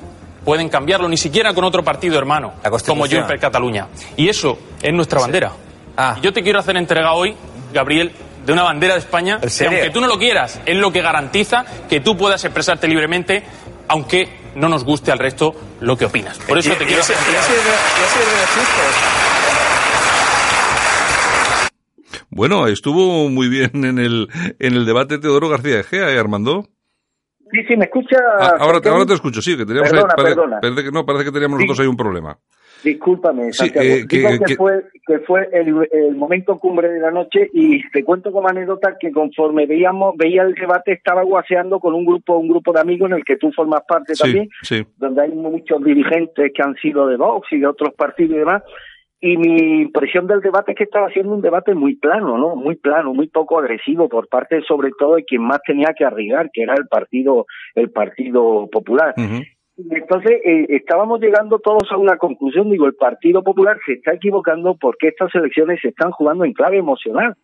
pueden cambiarlo, ni siquiera con otro partido hermano, como yo en Cataluña. Y eso es nuestra bandera. Ah. Y yo te quiero hacer entrega hoy, Gabriel, de una bandera de España, que aunque tú no lo quieras, es lo que garantiza que tú puedas expresarte libremente, aunque no nos guste al resto lo que opinas. Por eso te quiero hacer Bueno, estuvo muy bien en el, en el debate Teodoro García Egea, ¿eh, Armando? Sí, sí, me escucha. Ah, ahora, te, ahora te escucho, sí, que teníamos perdona, ahí, perdona. Parece, que, no, parece que teníamos nosotros ahí un problema. Discúlpame, Santiago. Sí, eh, que, Digo que, que, fue, que fue el, el, momento cumbre de la noche y te cuento como anécdota que conforme veíamos, veía el debate estaba guaseando con un grupo, un grupo de amigos en el que tú formas parte sí, también, sí. donde hay muchos dirigentes que han sido de Vox y de otros partidos y demás. Y mi impresión del debate es que estaba siendo un debate muy plano, ¿no? Muy plano, muy poco agresivo por parte, sobre todo, de quien más tenía que arriesgar, que era el partido, el Partido Popular. Uh -huh. Entonces, eh, estábamos llegando todos a una conclusión. Digo, el Partido Popular se está equivocando porque estas elecciones se están jugando en clave emocional.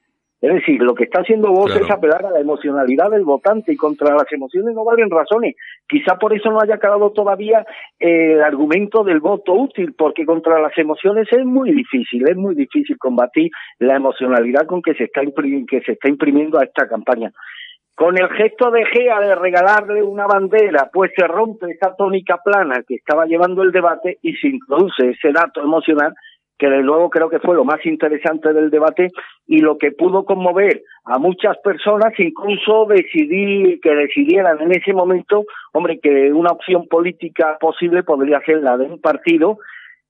Es decir, lo que está haciendo Vox es apelar a la emocionalidad del votante y contra las emociones no valen razones. Quizá por eso no haya acabado todavía eh, el argumento del voto útil, porque contra las emociones es muy difícil, es muy difícil combatir la emocionalidad con que se está, que se está imprimiendo a esta campaña. Con el gesto de Gea de regalarle una bandera, pues se rompe esa tónica plana que estaba llevando el debate y se introduce ese dato emocional que de luego creo que fue lo más interesante del debate y lo que pudo conmover a muchas personas, incluso decidir que decidieran en ese momento, hombre, que una opción política posible podría ser la de un partido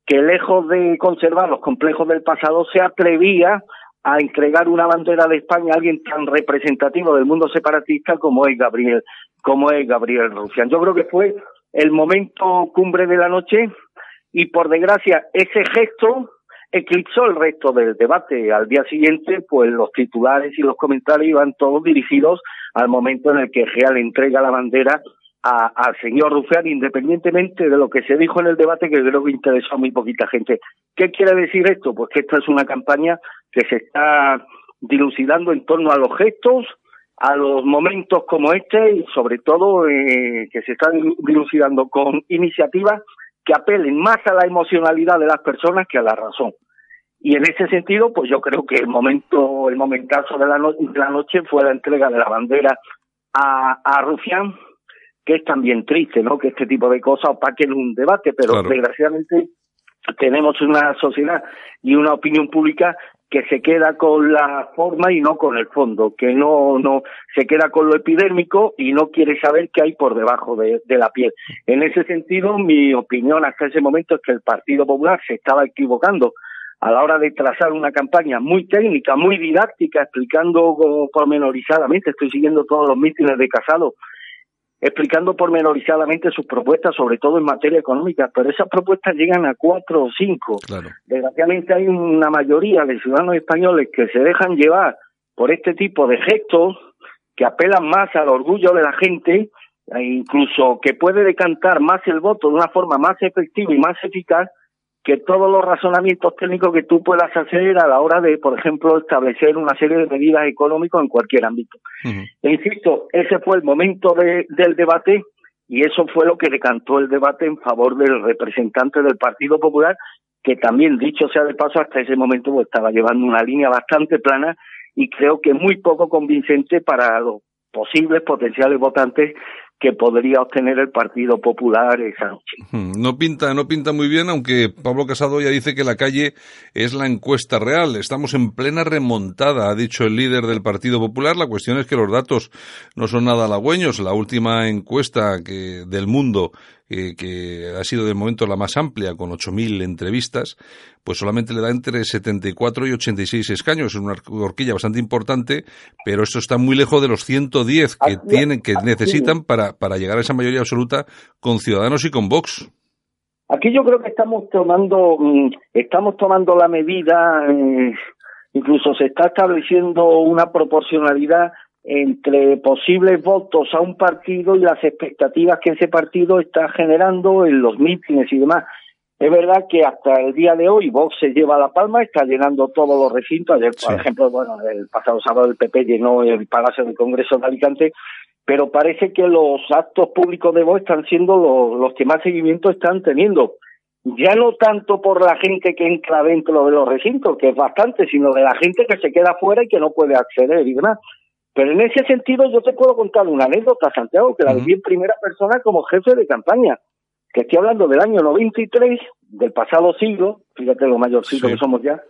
que lejos de conservar los complejos del pasado se atrevía a entregar una bandera de España a alguien tan representativo del mundo separatista como es Gabriel, como es Gabriel Rufián. Yo creo que fue el momento cumbre de la noche y por desgracia ese gesto eclipsó el resto del debate. Al día siguiente, pues los titulares y los comentarios iban todos dirigidos al momento en el que Real entrega la bandera al señor Rufián, independientemente de lo que se dijo en el debate, que creo que interesó a muy poquita gente. ¿Qué quiere decir esto? Pues que esta es una campaña que se está dilucidando en torno a los gestos, a los momentos como este y sobre todo eh, que se está dilucidando con iniciativas que apelen más a la emocionalidad de las personas que a la razón. Y en ese sentido, pues yo creo que el momento, el momentazo de la, de la noche fue la entrega de la bandera a, a Rufián, que es también triste, ¿no? Que este tipo de cosas opaquen un debate, pero desgraciadamente tenemos una sociedad y una opinión pública que se queda con la forma y no con el fondo, que no, no se queda con lo epidérmico y no quiere saber qué hay por debajo de, la piel. En ese sentido, mi opinión hasta ese momento es que el Partido Popular se estaba equivocando a la hora de trazar una campaña muy técnica, muy didáctica, explicando pormenorizadamente, estoy siguiendo todos los mítines de Casado, explicando pormenorizadamente sus propuestas, sobre todo en materia económica, pero esas propuestas llegan a cuatro o cinco. Desgraciadamente hay una mayoría de ciudadanos españoles que se dejan llevar por este tipo de gestos que apelan más al orgullo de la gente, e incluso que puede decantar más el voto de una forma más efectiva y más eficaz que todos los razonamientos técnicos que tú puedas hacer a la hora de, por ejemplo, establecer una serie de medidas económicas en cualquier ámbito. E insisto, ese fue el momento del debate y eso fue lo que decantó el debate en favor del representante del Partido Popular, que también, dicho sea de paso, hasta ese momento pues, estaba llevando una línea bastante plana y creo que muy poco convincente para los posibles potenciales votantes que podría obtener el Partido Popular esa noche. No pinta, no pinta muy bien, aunque Pablo Casado ya dice que la calle es la encuesta real. Estamos en plena remontada, ha dicho el líder del Partido Popular. La cuestión es que los datos no son nada halagüeños. La última encuesta que, del mundo que ha sido de momento la más amplia, con 8.000 entrevistas, pues solamente le da entre 74 y 86 escaños. Es una horquilla bastante importante, pero esto está muy lejos de los 110 que tienen, que necesitan para, para llegar a esa mayoría absoluta con Ciudadanos y con Vox. Aquí yo creo que estamos tomando, mm, estamos tomando la medida, eh, incluso se está estableciendo una proporcionalidad entre posibles votos a un partido y las expectativas que ese partido está generando en los mítines y demás. Es verdad que hasta el día de hoy Vox se lleva la palma, está llenando todos los recintos. Ayer, por ejemplo, bueno, el pasado sábado el PP llenó el Palacio del Congreso de Alicante, pero parece que los actos públicos de Vox están siendo los, los que más seguimiento están teniendo. Ya no tanto por la gente que entra dentro de los recintos, que es bastante, sino de la gente que se queda fuera y que no puede acceder y demás. Pero en ese sentido yo te puedo contar una anécdota, Santiago, que la viví en primera persona como jefe de campaña, que estoy hablando del año 93, del pasado siglo, fíjate lo mayorcito que somos ya,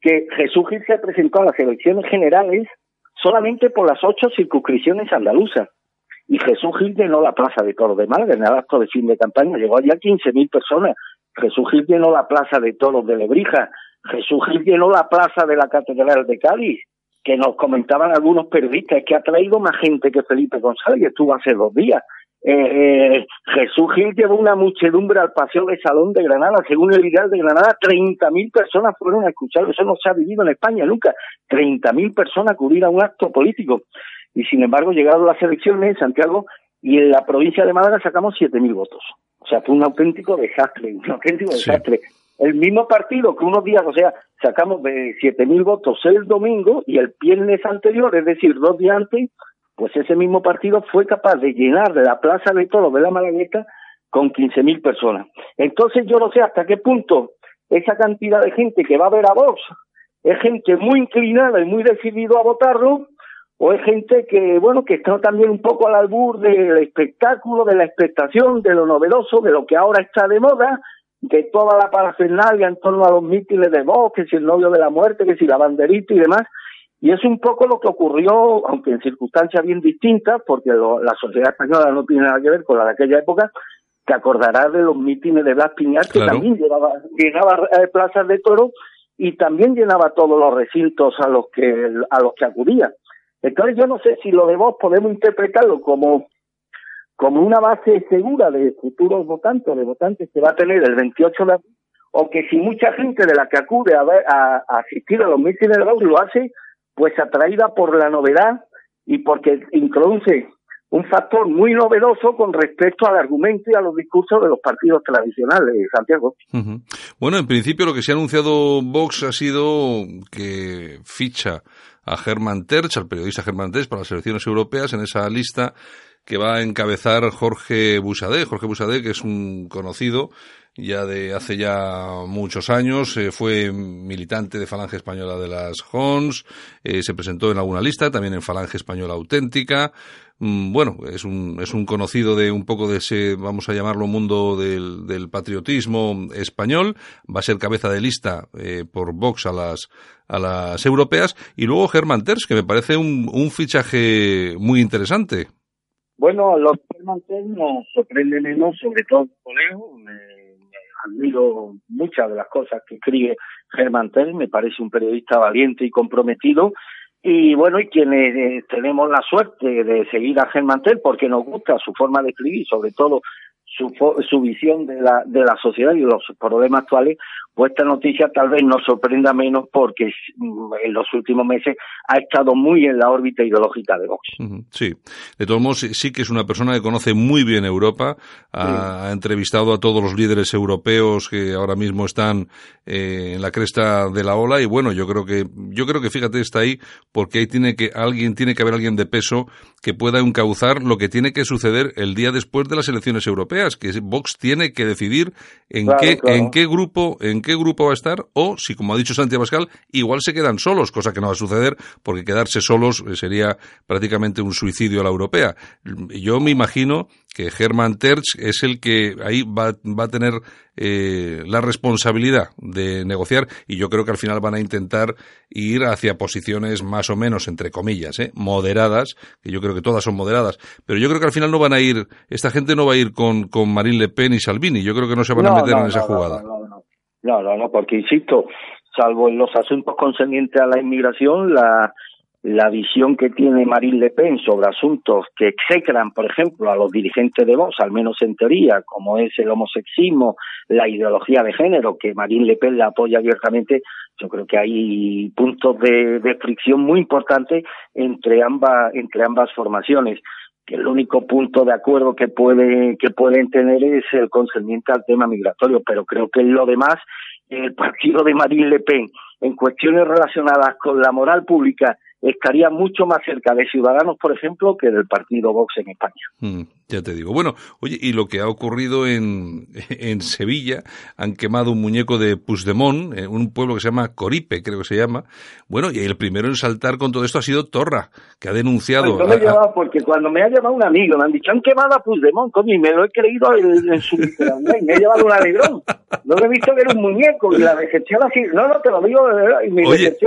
que Jesús Gil se presentó a las elecciones generales solamente por las ocho circunscripciones andaluzas. Y Jesús Gil llenó la plaza de Toros de Málaga en el acto de fin de campaña, llegó allá 15.000 personas. Jesús Gil llenó la plaza de Toros de Lebrija, Jesús Gil llenó la plaza de la Catedral de Cádiz, que nos comentaban algunos periodistas, que ha traído más gente que Felipe González, que estuvo hace dos días. Eh, eh, Jesús Gil llevó una muchedumbre al Paseo de Salón de Granada. Según el ideal de Granada, 30.000 personas fueron a escuchar. Eso no se ha vivido en España nunca. 30.000 personas acudir a un acto político. Y sin embargo, llegaron las elecciones en Santiago y en la provincia de Málaga sacamos 7.000 votos. O sea, fue un auténtico desastre, un auténtico desastre. El mismo partido que unos días, o sea, sacamos de 7.000 votos el domingo y el viernes anterior, es decir, dos días antes, pues ese mismo partido fue capaz de llenar la plaza de toros de la Malagueta con 15.000 personas. Entonces yo no sé hasta qué punto esa cantidad de gente que va a ver a Vox es gente muy inclinada y muy decidido a votarlo o es gente que, bueno, que está también un poco al albur del espectáculo, de la expectación, de lo novedoso, de lo que ahora está de moda, de toda la parafernalia en torno a los mítines de Vox, que si el novio de la muerte, que si la banderita y demás. Y es un poco lo que ocurrió, aunque en circunstancias bien distintas, porque la sociedad española no tiene nada que ver con la de aquella época, te acordarás de los mítines de Blas Piñar, que también llenaba, llenaba eh, plazas de toro y también llenaba todos los recintos a los que a los que acudía. Entonces yo no sé si lo de Vox podemos interpretarlo como como una base segura de futuros votantes, de votantes que va a tener el 28 de abril, o que si mucha gente de la que acude a, ver, a, asistir a los mítines de Vox lo hace, pues atraída por la novedad y porque introduce un factor muy novedoso con respecto al argumento y a los discursos de los partidos tradicionales, Santiago. Bueno, en principio lo que se ha anunciado Vox ha sido que ficha a Germán Terch, al periodista Germán Terch, para las elecciones europeas en esa lista que va a encabezar Jorge Busadé. Jorge Busadé, que es un conocido ya de hace ya muchos años, eh, fue militante de Falange Española de las Hons, eh, se presentó en alguna lista, también en Falange Española Auténtica, mm, bueno, es un, es un conocido de un poco de ese, vamos a llamarlo, mundo del, patriotismo español, va a ser cabeza de lista eh, por Vox a las, a las europeas, y luego Germán Terz, que me parece un, un fichaje muy interesante. Bueno, los Terz nos sorprenden menos, sobre todo colegio, me admiro muchas de las cosas que escribe Germán Tell, me parece un periodista valiente y comprometido. Y bueno, y quienes eh, tenemos la suerte de seguir a Germán Tell porque nos gusta su forma de escribir, sobre todo su, su visión de la, de la sociedad y los problemas actuales, pues esta noticia tal vez nos sorprenda menos porque mm, en los últimos meses ha estado muy en la órbita ideológica de Vox. Sí, de todos modos sí que es una persona que conoce muy bien Europa, ha, entrevistado a todos los líderes europeos que ahora mismo están eh, en la cresta de la ola y bueno, yo creo que yo creo que fíjate está ahí porque ahí tiene que alguien tiene que haber alguien de peso que pueda encauzar lo que tiene que suceder el día después de las elecciones europeas, que Vox tiene que decidir en qué en qué grupo en qué grupo va a estar o si, como ha dicho Santiago Pascal, igual se quedan solos, cosa que no va a suceder porque quedarse solos eh, sería prácticamente un suicidio a la europea. Yo me imagino que Hermann Terch es el que ahí va, va a tener eh, la responsabilidad de negociar y yo creo que al final van a intentar ir hacia posiciones más o menos, entre comillas, ¿eh? moderadas, que yo creo que todas son moderadas, pero yo creo que al final no van a ir, esta gente no va a ir con, con Marine Le Pen y Salvini, yo creo que no se van a meter en esa jugada. No, no, no, porque insisto, salvo en los asuntos concernientes a la inmigración, la, la visión que tiene Marine Le Pen sobre asuntos que execran, por ejemplo, a los dirigentes de Vox, al menos en teoría, como es el homosexismo, la ideología de género, que Marine Le Pen la apoya abiertamente, yo creo que hay puntos de, de fricción muy importantes entre ambas, entre ambas formaciones que el único punto de acuerdo que puede que pueden tener es el concerniente al tema migratorio, pero creo que lo demás el partido de Marine Le Pen en cuestiones relacionadas con la moral pública estaría mucho más cerca de Ciudadanos, por ejemplo, que del partido Vox en España. Mm, ya te digo. Bueno, oye, y lo que ha ocurrido en, en Sevilla, han quemado un muñeco de Puigdemont, en un pueblo que se llama Coripe, creo que se llama. Bueno, y el primero en saltar con todo esto ha sido Torra, que ha denunciado. Pues me a, porque cuando me ha llamado un amigo, me han dicho, han quemado a Puigdemont, coño, y me lo he creído en, su y me he llevado un alegrón. No he visto que era un muñeco, y la decepción así, no, no, te lo digo de verdad, y mi oye, así.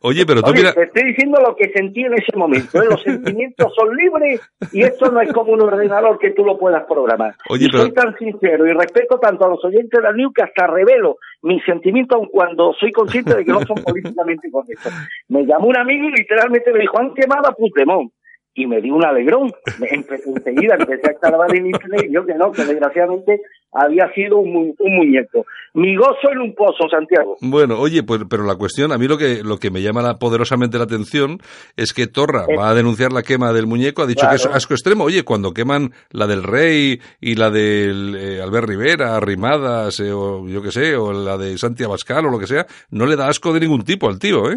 Oye, pero tú mira... Te estoy diciendo lo que sentí en ese momento, ¿eh? los sentimientos son libres, y esto no es como un ordenador que tú lo puedas programar. Oye, y soy tan sincero y respeto tanto a los oyentes de la NIU que hasta revelo mis sentimientos aun cuando soy consciente de que no son políticamente correctos. Me llamó un amigo y literalmente me dijo, han quemado a Puigdemont. Y me di un alegrón. Enseguida empecé a escarbar en internet y yo que no, que desgraciadamente había sido un, muñeco. Mi gozo en un pozo, Santiago. Bueno, oye, pues, pero la cuestión, a mí lo que, lo que me llama poderosamente la atención es que Torra eh. va a denunciar la quema del muñeco, ha dicho que es asco extremo. Oye, cuando queman la del Rey y la del eh, Albert Rivera, Rimadas, eh, o yo qué sé, o la de Santi Abascal o lo que sea, no le da asco de ningún tipo al tío, ¿eh?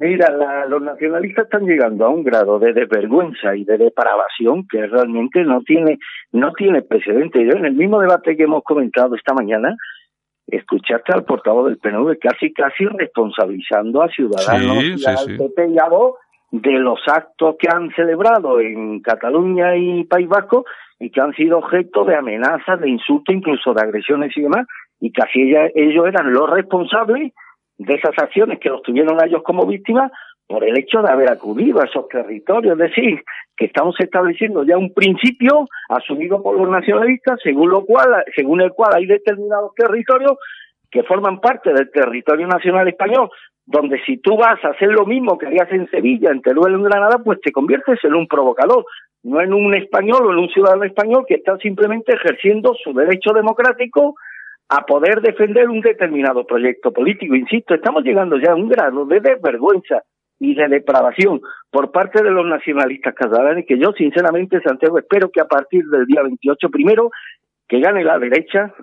Mira, los nacionalistas están llegando a un grado de desvergüenza y de depravación que realmente no tiene no tiene precedente. Yo en el mismo debate que hemos comentado esta mañana, escuchaste al portavoz del PNV casi casi responsabilizando a Ciudadanos y al PP y a vos de los actos que han celebrado en Cataluña y País Vasco y que han sido objeto de amenazas, de insultos, incluso de agresiones y demás, y casi ellos eran los responsables de esas acciones que los tuvieron a ellos como víctimas por el hecho de haber acudido a esos territorios. Es decir, que estamos estableciendo ya un principio asumido por los nacionalistas, según lo cual, según el cual hay determinados territorios que forman parte del territorio nacional español, donde si tú vas a hacer lo mismo que harías en Sevilla, en Teruel, en Granada, pues te conviertes en un provocador, no en un español o en un ciudadano español que está simplemente ejerciendo su derecho democrático a poder defender un determinado proyecto político. Insisto, estamos llegando ya a un grado de desvergüenza y de depravación por parte de los nacionalistas catalanes que yo sinceramente, Santiago, espero que a partir del día 28 primero que gane la derecha,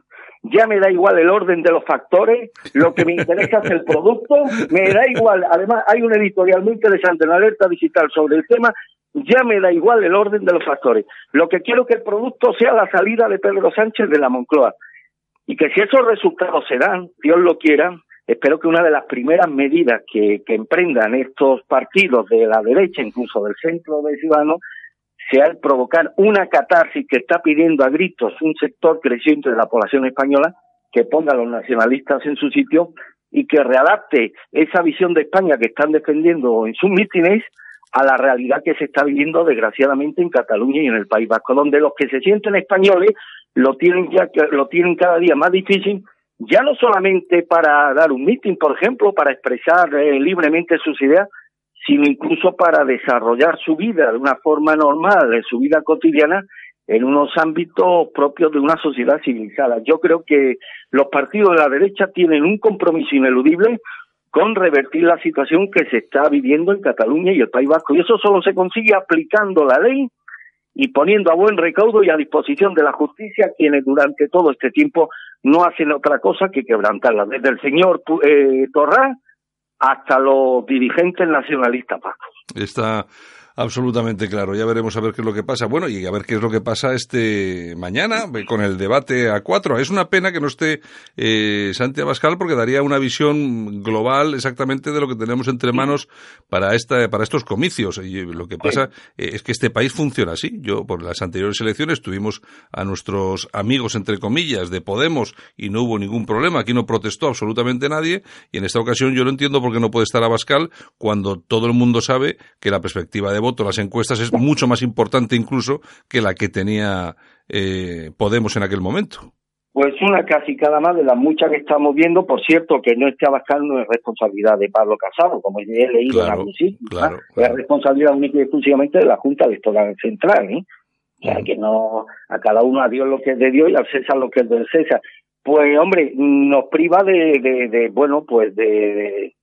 ya me da igual el orden de los factores, lo que me interesa es el producto, me da igual, además hay un editorial muy interesante en alerta digital sobre el tema, ya me da igual el orden de los factores. Lo que quiero que el producto sea la salida de Pedro Sánchez de la Moncloa. Y que si esos resultados se dan, Dios lo quiera, espero que una de las primeras medidas que, emprendan estos partidos de la derecha, incluso del centro de Ciudadanos, sea el provocar una catarsis que está pidiendo a gritos un sector creciente de la población española que ponga a los nacionalistas en su sitio y que readapte esa visión de España que están defendiendo en sus mítines a la realidad que se está viviendo desgraciadamente en Cataluña y en el País Vasco, donde los que se sienten españoles lo tienen ya lo tienen cada día más difícil, ya no solamente para dar un mitin, por ejemplo, para expresar eh, libremente sus ideas, sino incluso para desarrollar su vida de una forma normal, en su vida cotidiana, en unos ámbitos propios de una sociedad civilizada. Yo creo que los partidos de la derecha tienen un compromiso ineludible con revertir la situación que se está viviendo en Cataluña y el País Vasco. Y eso solo se consigue aplicando la ley y poniendo a buen recaudo y a disposición de la justicia quienes durante todo este tiempo no hacen otra cosa que quebrantarla. Desde el señor eh, hasta los dirigentes nacionalistas vascos. Está absolutamente claro. Ya veremos a ver qué es lo que pasa. Bueno, y a ver qué es lo que pasa este mañana con el debate a cuatro. Es una pena que no esté eh, Santi Abascal porque daría una visión global exactamente de lo que tenemos entre manos para esta para estos comicios. Y lo que pasa eh, es que este país funciona así. Yo por las anteriores elecciones tuvimos a nuestros amigos entre comillas de Podemos y no hubo ningún problema. Aquí no protestó absolutamente nadie y en esta ocasión yo no entiendo por qué no puede estar Abascal cuando todo el mundo sabe que la perspectiva de voto, las encuestas, es mucho más importante incluso que la que tenía eh, Podemos en aquel momento. Pues una casi cada más de las muchas que estamos viendo, por cierto, que no esté Abascal no es responsabilidad de Pablo Casado, como he leído en algún sitio, es responsabilidad única y exclusivamente de la Junta Electoral Central, ¿eh? O sea, que no, a cada uno a Dios lo que es de Dios y al César lo que es del César. Pues, hombre, nos priva de, de, de bueno, pues de,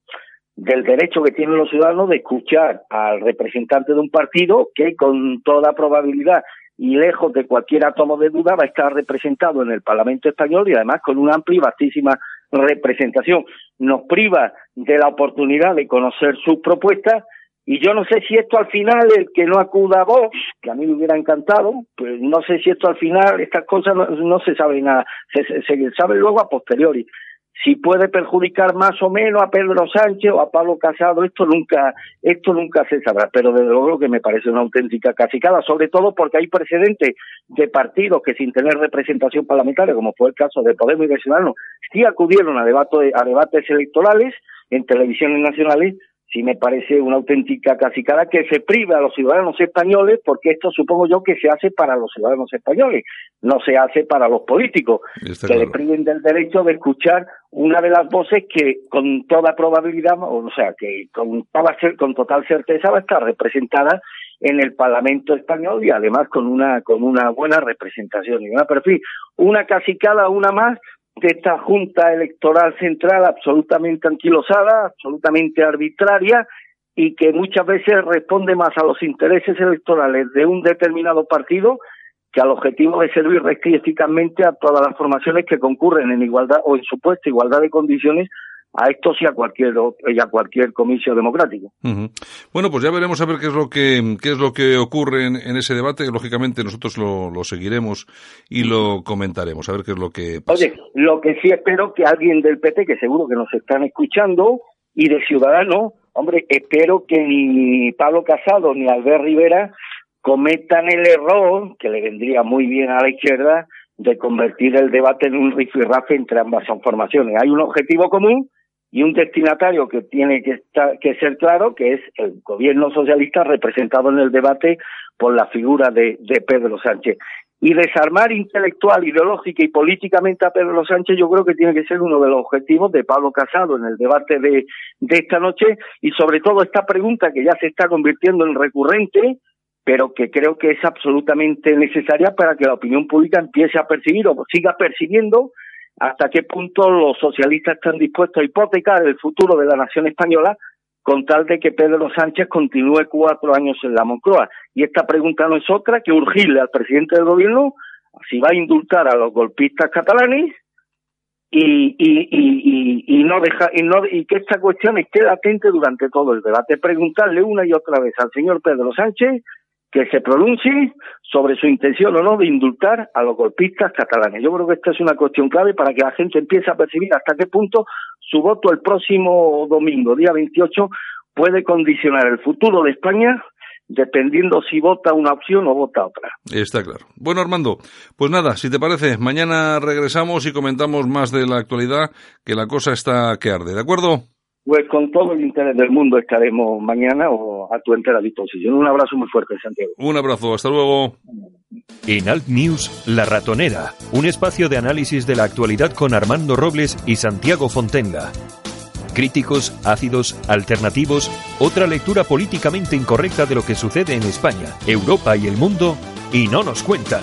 del derecho que tienen los ciudadanos de escuchar al representante de un partido que con toda probabilidad y lejos de cualquier átomo de duda va a estar representado en el Parlamento español y además con una amplia y vastísima representación. Nos priva de la oportunidad de conocer sus propuestas y yo no sé si esto al final, el que no acuda a Vox, que a mí me hubiera encantado, pues no sé si esto al final, estas cosas no, se saben nada, se, se, se saben luego a posteriori si puede perjudicar más o menos a Pedro Sánchez o a Pablo Casado, esto nunca, esto nunca se sabrá, pero desde luego que me parece una auténtica casicada, sobre todo porque hay precedentes de partidos que sin tener representación parlamentaria, como fue el caso de Podemos y de Ciudadanos, sí acudieron a, debate, a debates electorales en televisiones nacionales sí me parece una auténtica casicada que se prive a los ciudadanos españoles, porque esto supongo yo que se hace para los ciudadanos españoles, no se hace para los políticos, que le priven del derecho de escuchar una de las voces que con toda probabilidad, o sea, que con, con total certeza va a estar representada en el Parlamento español y además con una con una buena representación y una perfil, una casicada, una más de esta Junta Electoral Central absolutamente anquilosada, absolutamente arbitraria y que muchas veces responde más a los intereses electorales de un determinado partido que al objetivo de servir recti eficazmente a todas las formaciones que concurren en igualdad o en supuesta igualdad de condiciones a esto sí a cualquier a cualquier comicio democrático. Bueno, pues ya veremos a ver qué es lo que qué es lo que ocurre en, ese debate. Lógicamente nosotros lo, lo, seguiremos y lo comentaremos a ver qué es lo que pasa. Oye, lo que sí espero que alguien del PT, que seguro que nos están escuchando, y de Ciudadanos, hombre, espero que ni Pablo Casado ni Albert Rivera cometan el error que le vendría muy bien a la izquierda de convertir el debate en un rifirrafe entre ambas formaciones. Hay un objetivo común y un destinatario que tiene que, estar, que ser claro, que es el gobierno socialista representado en el debate por la figura de, de Pedro Sánchez. Y desarmar intelectual, ideológica y políticamente a Pedro Sánchez yo creo que tiene que ser uno de los objetivos de Pablo Casado en el debate de, de esta noche y sobre todo esta pregunta que ya se está convirtiendo en recurrente, pero que creo que es absolutamente necesaria para que la opinión pública empiece a percibir o siga percibiendo hasta qué punto los socialistas están dispuestos a hipotecar el futuro de la nación española con tal de que Pedro Sánchez continúe cuatro años en la Moncloa. Y esta pregunta no es otra que urgirle al presidente del gobierno si va a indultar a los golpistas catalanes y, y, y, y, no deja y no y que esta cuestión esté latente durante todo el debate. Preguntarle una y otra vez al señor Pedro Sánchez que se pronuncie sobre su intención o no de indultar a los golpistas catalanes. Yo creo que esta es una cuestión clave para que la gente empiece a percibir hasta qué punto su voto el próximo domingo, día 28, puede condicionar el futuro de España dependiendo si vota una opción o vota otra. Está claro. Bueno, Armando, pues nada, si te parece, mañana regresamos y comentamos más de la actualidad, que la cosa está que arde, ¿de acuerdo? Pues con todo el interés del mundo estaremos mañana o a tu entera disposición. Un abrazo muy fuerte, Santiago. Un abrazo, hasta luego. En Alt News, La Ratonera, un espacio de análisis de la actualidad con Armando Robles y Santiago Fontenga. Críticos, ácidos, alternativos, otra lectura políticamente incorrecta de lo que sucede en España, Europa y el mundo, y no nos cuentan.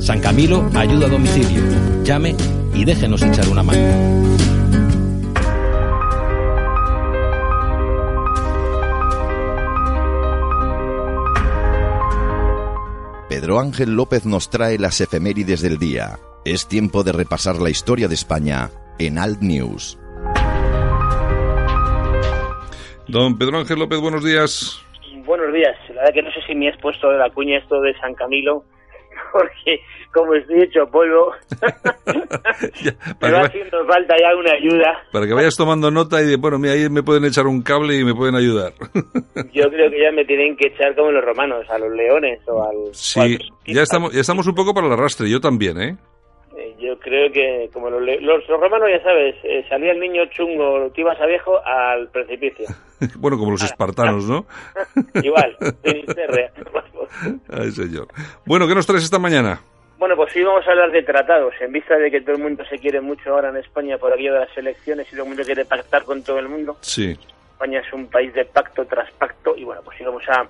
San Camilo ayuda a domicilio. Llame y déjenos echar una mano. Pedro Ángel López nos trae las efemérides del día. Es tiempo de repasar la historia de España en Alt News. Don Pedro Ángel López, buenos días. Buenos días. La verdad que no sé si me has puesto de la cuña esto de San Camilo porque como estoy hecho polvo, me va haciendo falta ya una ayuda. Para que vayas tomando nota y de, bueno, mira, ahí me pueden echar un cable y me pueden ayudar. Yo creo que ya me tienen que echar como los romanos, a los leones o al... Sí, ya estamos, ya estamos un poco para el arrastre, yo también, ¿eh? Eh yo creo que como los, los, romanos ya sabes, eh, salía el niño chungo, que ibas a viejo al precipicio. bueno, como los espartanos, ¿no? Igual, Ay, señor. Bueno, ¿qué nos traes esta mañana? Bueno, pues sí, vamos a hablar de tratados. En vista de que todo el mundo se quiere mucho ahora en España por aquello de las elecciones y todo el mundo quiere pactar con todo el mundo. Sí. España es un país de pacto tras pacto y bueno, pues sí vamos a,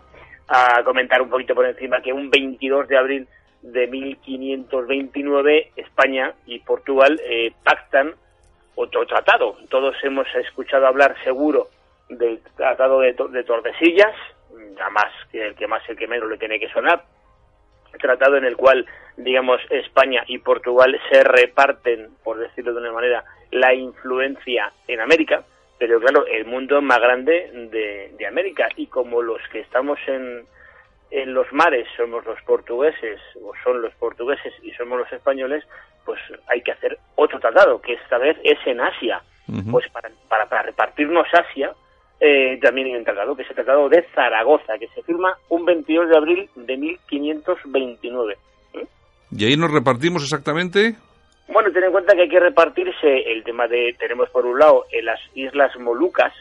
a comentar un poquito por encima que un 22 de abril de 1529 España y Portugal eh, pactan otro tratado. Todos hemos escuchado hablar seguro del tratado de, de Tordesillas, ya más que el que más el que menos le tiene que sonar, tratado en el cual, digamos, España y Portugal se reparten, por decirlo de una manera, la influencia en América, pero claro, el mundo más grande de, de América y como los que estamos en, en los mares somos los portugueses o son los portugueses y somos los españoles, pues hay que hacer otro tratado, que esta vez es en Asia. Pues para, para, para repartirnos Asia, eh, también hay un tratado, que es el Tratado de Zaragoza, que se firma un 22 de abril de 1529. ¿Y ahí nos repartimos exactamente? Bueno, ten en cuenta que hay que repartirse el tema de, tenemos por un lado en las Islas Molucas,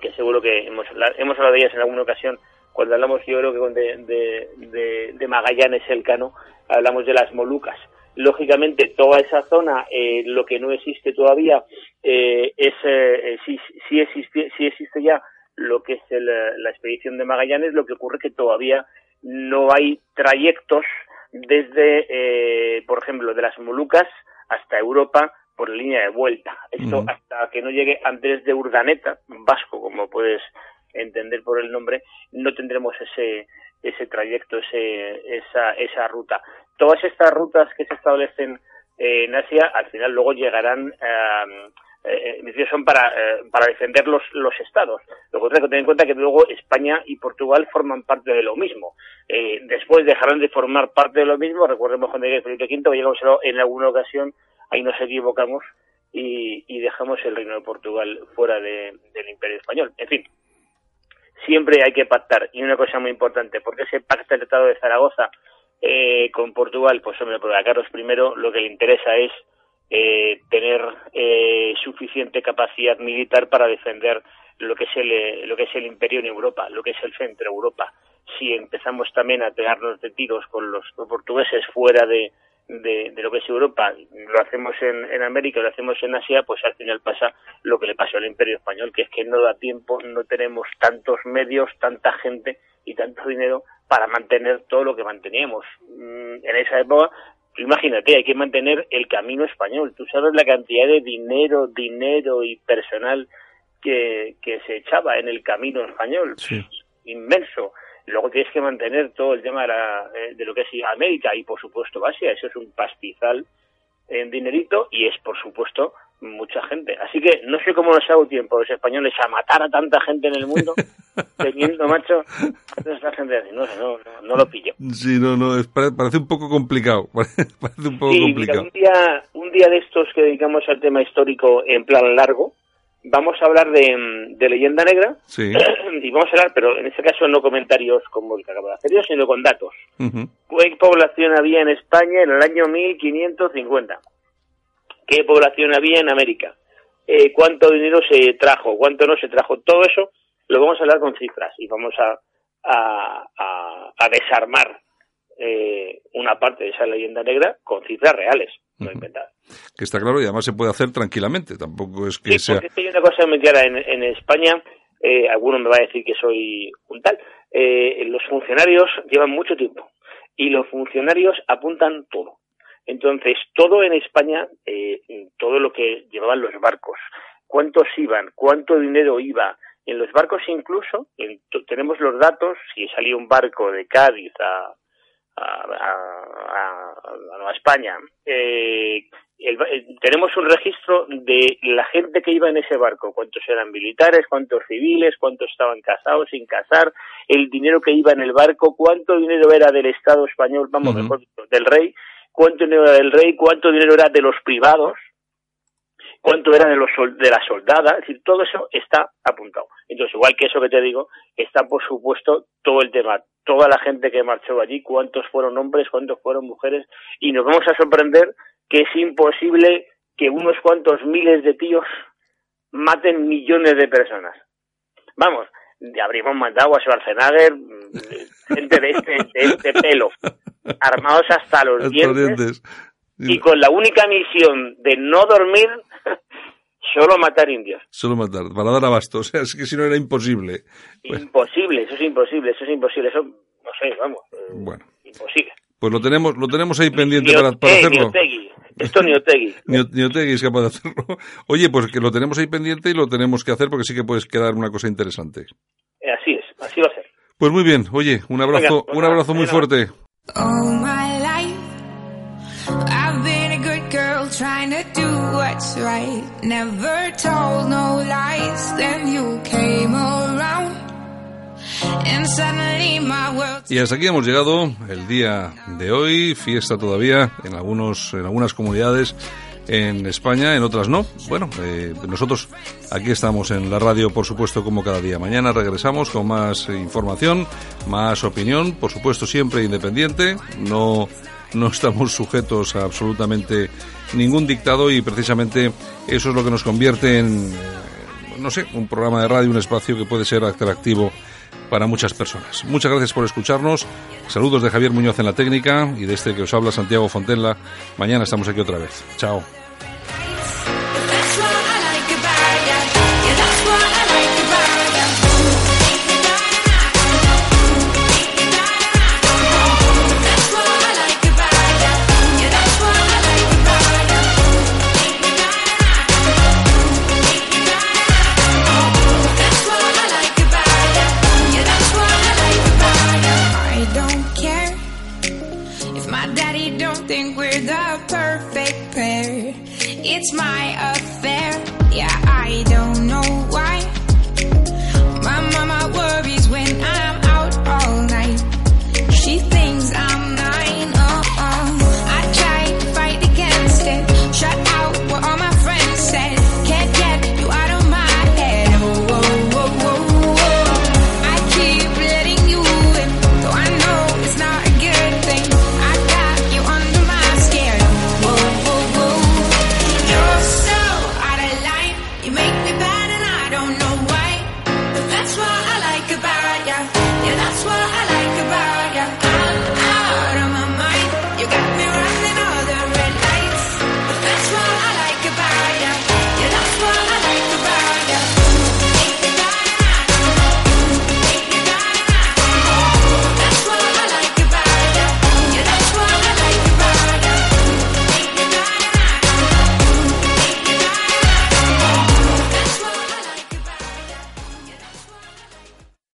que seguro que hemos, hemos hablado de ellas en alguna ocasión, cuando hablamos yo creo que de, de, de, de Magallanes Elcano, hablamos de las Molucas. Lógicamente toda esa zona eh, lo que no existe todavía eh, es eh, si, si existe si existe ya lo que es el, la expedición de Magallanes lo que ocurre que todavía no hay trayectos desde eh, por ejemplo de las Molucas hasta Europa por línea de vuelta. Esto hasta que no llegue Andrés de Urdaneta vasco como puedes entender por el nombre no tendremos ese ese trayecto, ese, esa, esa ruta. Todas estas rutas que se establecen eh, en Asia al final luego llegarán eh, eh, son para, eh, para defender los, los estados. Lo que hay que tener en cuenta que luego España y Portugal forman parte de lo mismo. Eh, después dejarán de formar parte de lo mismo. Recordemos cuando llegue Felipe V, llegamos en alguna ocasión, ahí nos equivocamos y, y dejamos el reino de Portugal fuera de, del Imperio Español. En fin, siempre hay que pactar. Y una cosa muy importante, porque ese pacto del Tratado de Zaragoza eh, con Portugal, pues hombre, porque a Carlos I lo que le interesa es eh, tener eh, suficiente capacidad militar para defender lo que es el lo que es el imperio en Europa, lo que es el centro Europa. Si empezamos también a pegarnos de tiros con los portugueses fuera de, de, de, lo que es Europa, lo hacemos en, en América, lo hacemos en Asia, pues al final pasa lo que le pasó al Imperio Español, que es que no da tiempo, no tenemos tantos medios, tanta gente y tanto dinero para mantener todo lo que manteníamos. Mm, en esa época, imagínate, hay que mantener el camino español. Tú sabes la cantidad de dinero, dinero y personal que, que se echaba en el camino español. Inmenso Luego tienes que mantener todo el tema de, la, de lo que es América y, por supuesto, Asia. Eso es un pastizal en dinerito y es, por supuesto, mucha gente. Así que no sé cómo nos ha dado tiempo los españoles a matar a tanta gente en el mundo, teniendo, macho, esta gente así. No sé, no, no, lo pillo. Sí, no, no, es, parece un poco complicado. Parece un poco sí, complicado. un, día, un día de estos que dedicamos al tema histórico en plan largo, vamos a hablar de, de leyenda negra Sí. y vamos a hablar, pero en este caso no comentarios como el que acabo de hacer yo, sino con datos. Ujú. ¿Qué población había en España en el año 1550? ¿Qué población había en América? Eh, ¿Cuánto dinero se trajo? ¿Cuánto no se trajo? Todo eso lo vamos a hablar con cifras y vamos a, a, a, a desarmar eh, una parte de esa leyenda negra con cifras reales, Que está claro y además se puede hacer tranquilamente. Tampoco es que Sí, sea. porque hay una cosa muy clara en, en España, eh, alguno me va a decir que soy un tal, eh, los funcionarios llevan mucho tiempo y los funcionarios apuntan todo. Entonces, todo en España, eh, todo lo que llevaban los barcos, cuántos iban, cuánto dinero iba, en los barcos incluso, en- tenemos los datos, si salía un barco de Cádiz a, a, a- Nueva España, eh, el eh, tenemos un registro de la gente que iba en ese barco, cuántos eran militares, cuántos civiles, cuántos estaban casados, sin casar, el dinero que iba en el barco, cuánto dinero era del Estado español, vamos, mejor del rey, cuánto dinero era del rey, cuánto dinero era de los privados, cuánto era de los de la soldada, es decir, todo eso está apuntado. Entonces, igual que eso que te digo, está por supuesto todo el tema, toda la gente que marchó allí, cuántos fueron hombres, cuántos fueron mujeres, y nos vamos a sorprender que es imposible que unos cuantos miles de tíos maten millones de personas. Vamos, habríamos mandado a Schwarzenegger, mm, gente de este, de este pelo, armados hasta los dientes. y con la única misión de no dormir, solo matar indios. Solo matar, para dar abasto. O sea, es que si no era imposible. Pues, Imposible, eso es imposible, eso es imposible, eso, no sé, vamos, eh, bueno, imposible. pues lo tenemos, lo tenemos ahí pendiente para, hacerlo. Otegui, esto ni Otegui. Ni, O- ni Otegui es capaz de hacerlo. Oye, pues que lo tenemos ahí pendiente y lo tenemos que hacer porque sí que puedes quedar una cosa interesante. Eh, Así es, así va a ser. Pues muy bien, oye, un abrazo, Venga, pues un abrazo muy fuerte. All my life, I've been a good girl trying to do what what's. Y hasta aquí hemos llegado el día de hoy, fiesta todavía en algunos en algunas comunidades en España, en otras no. Bueno, eh, nosotros aquí estamos en la radio, por supuesto, como cada día. Mañana regresamos con más información, más opinión, por supuesto, siempre independiente. No, no estamos sujetos a absolutamente ningún dictado y precisamente eso es lo que nos convierte en, no sé, un programa de radio, un espacio que puede ser atractivo para muchas personas. Muchas gracias por escucharnos. Saludos de Javier Muñoz en la técnica y de este que os habla Santiago Fontella. Mañana estamos aquí otra vez. Chao.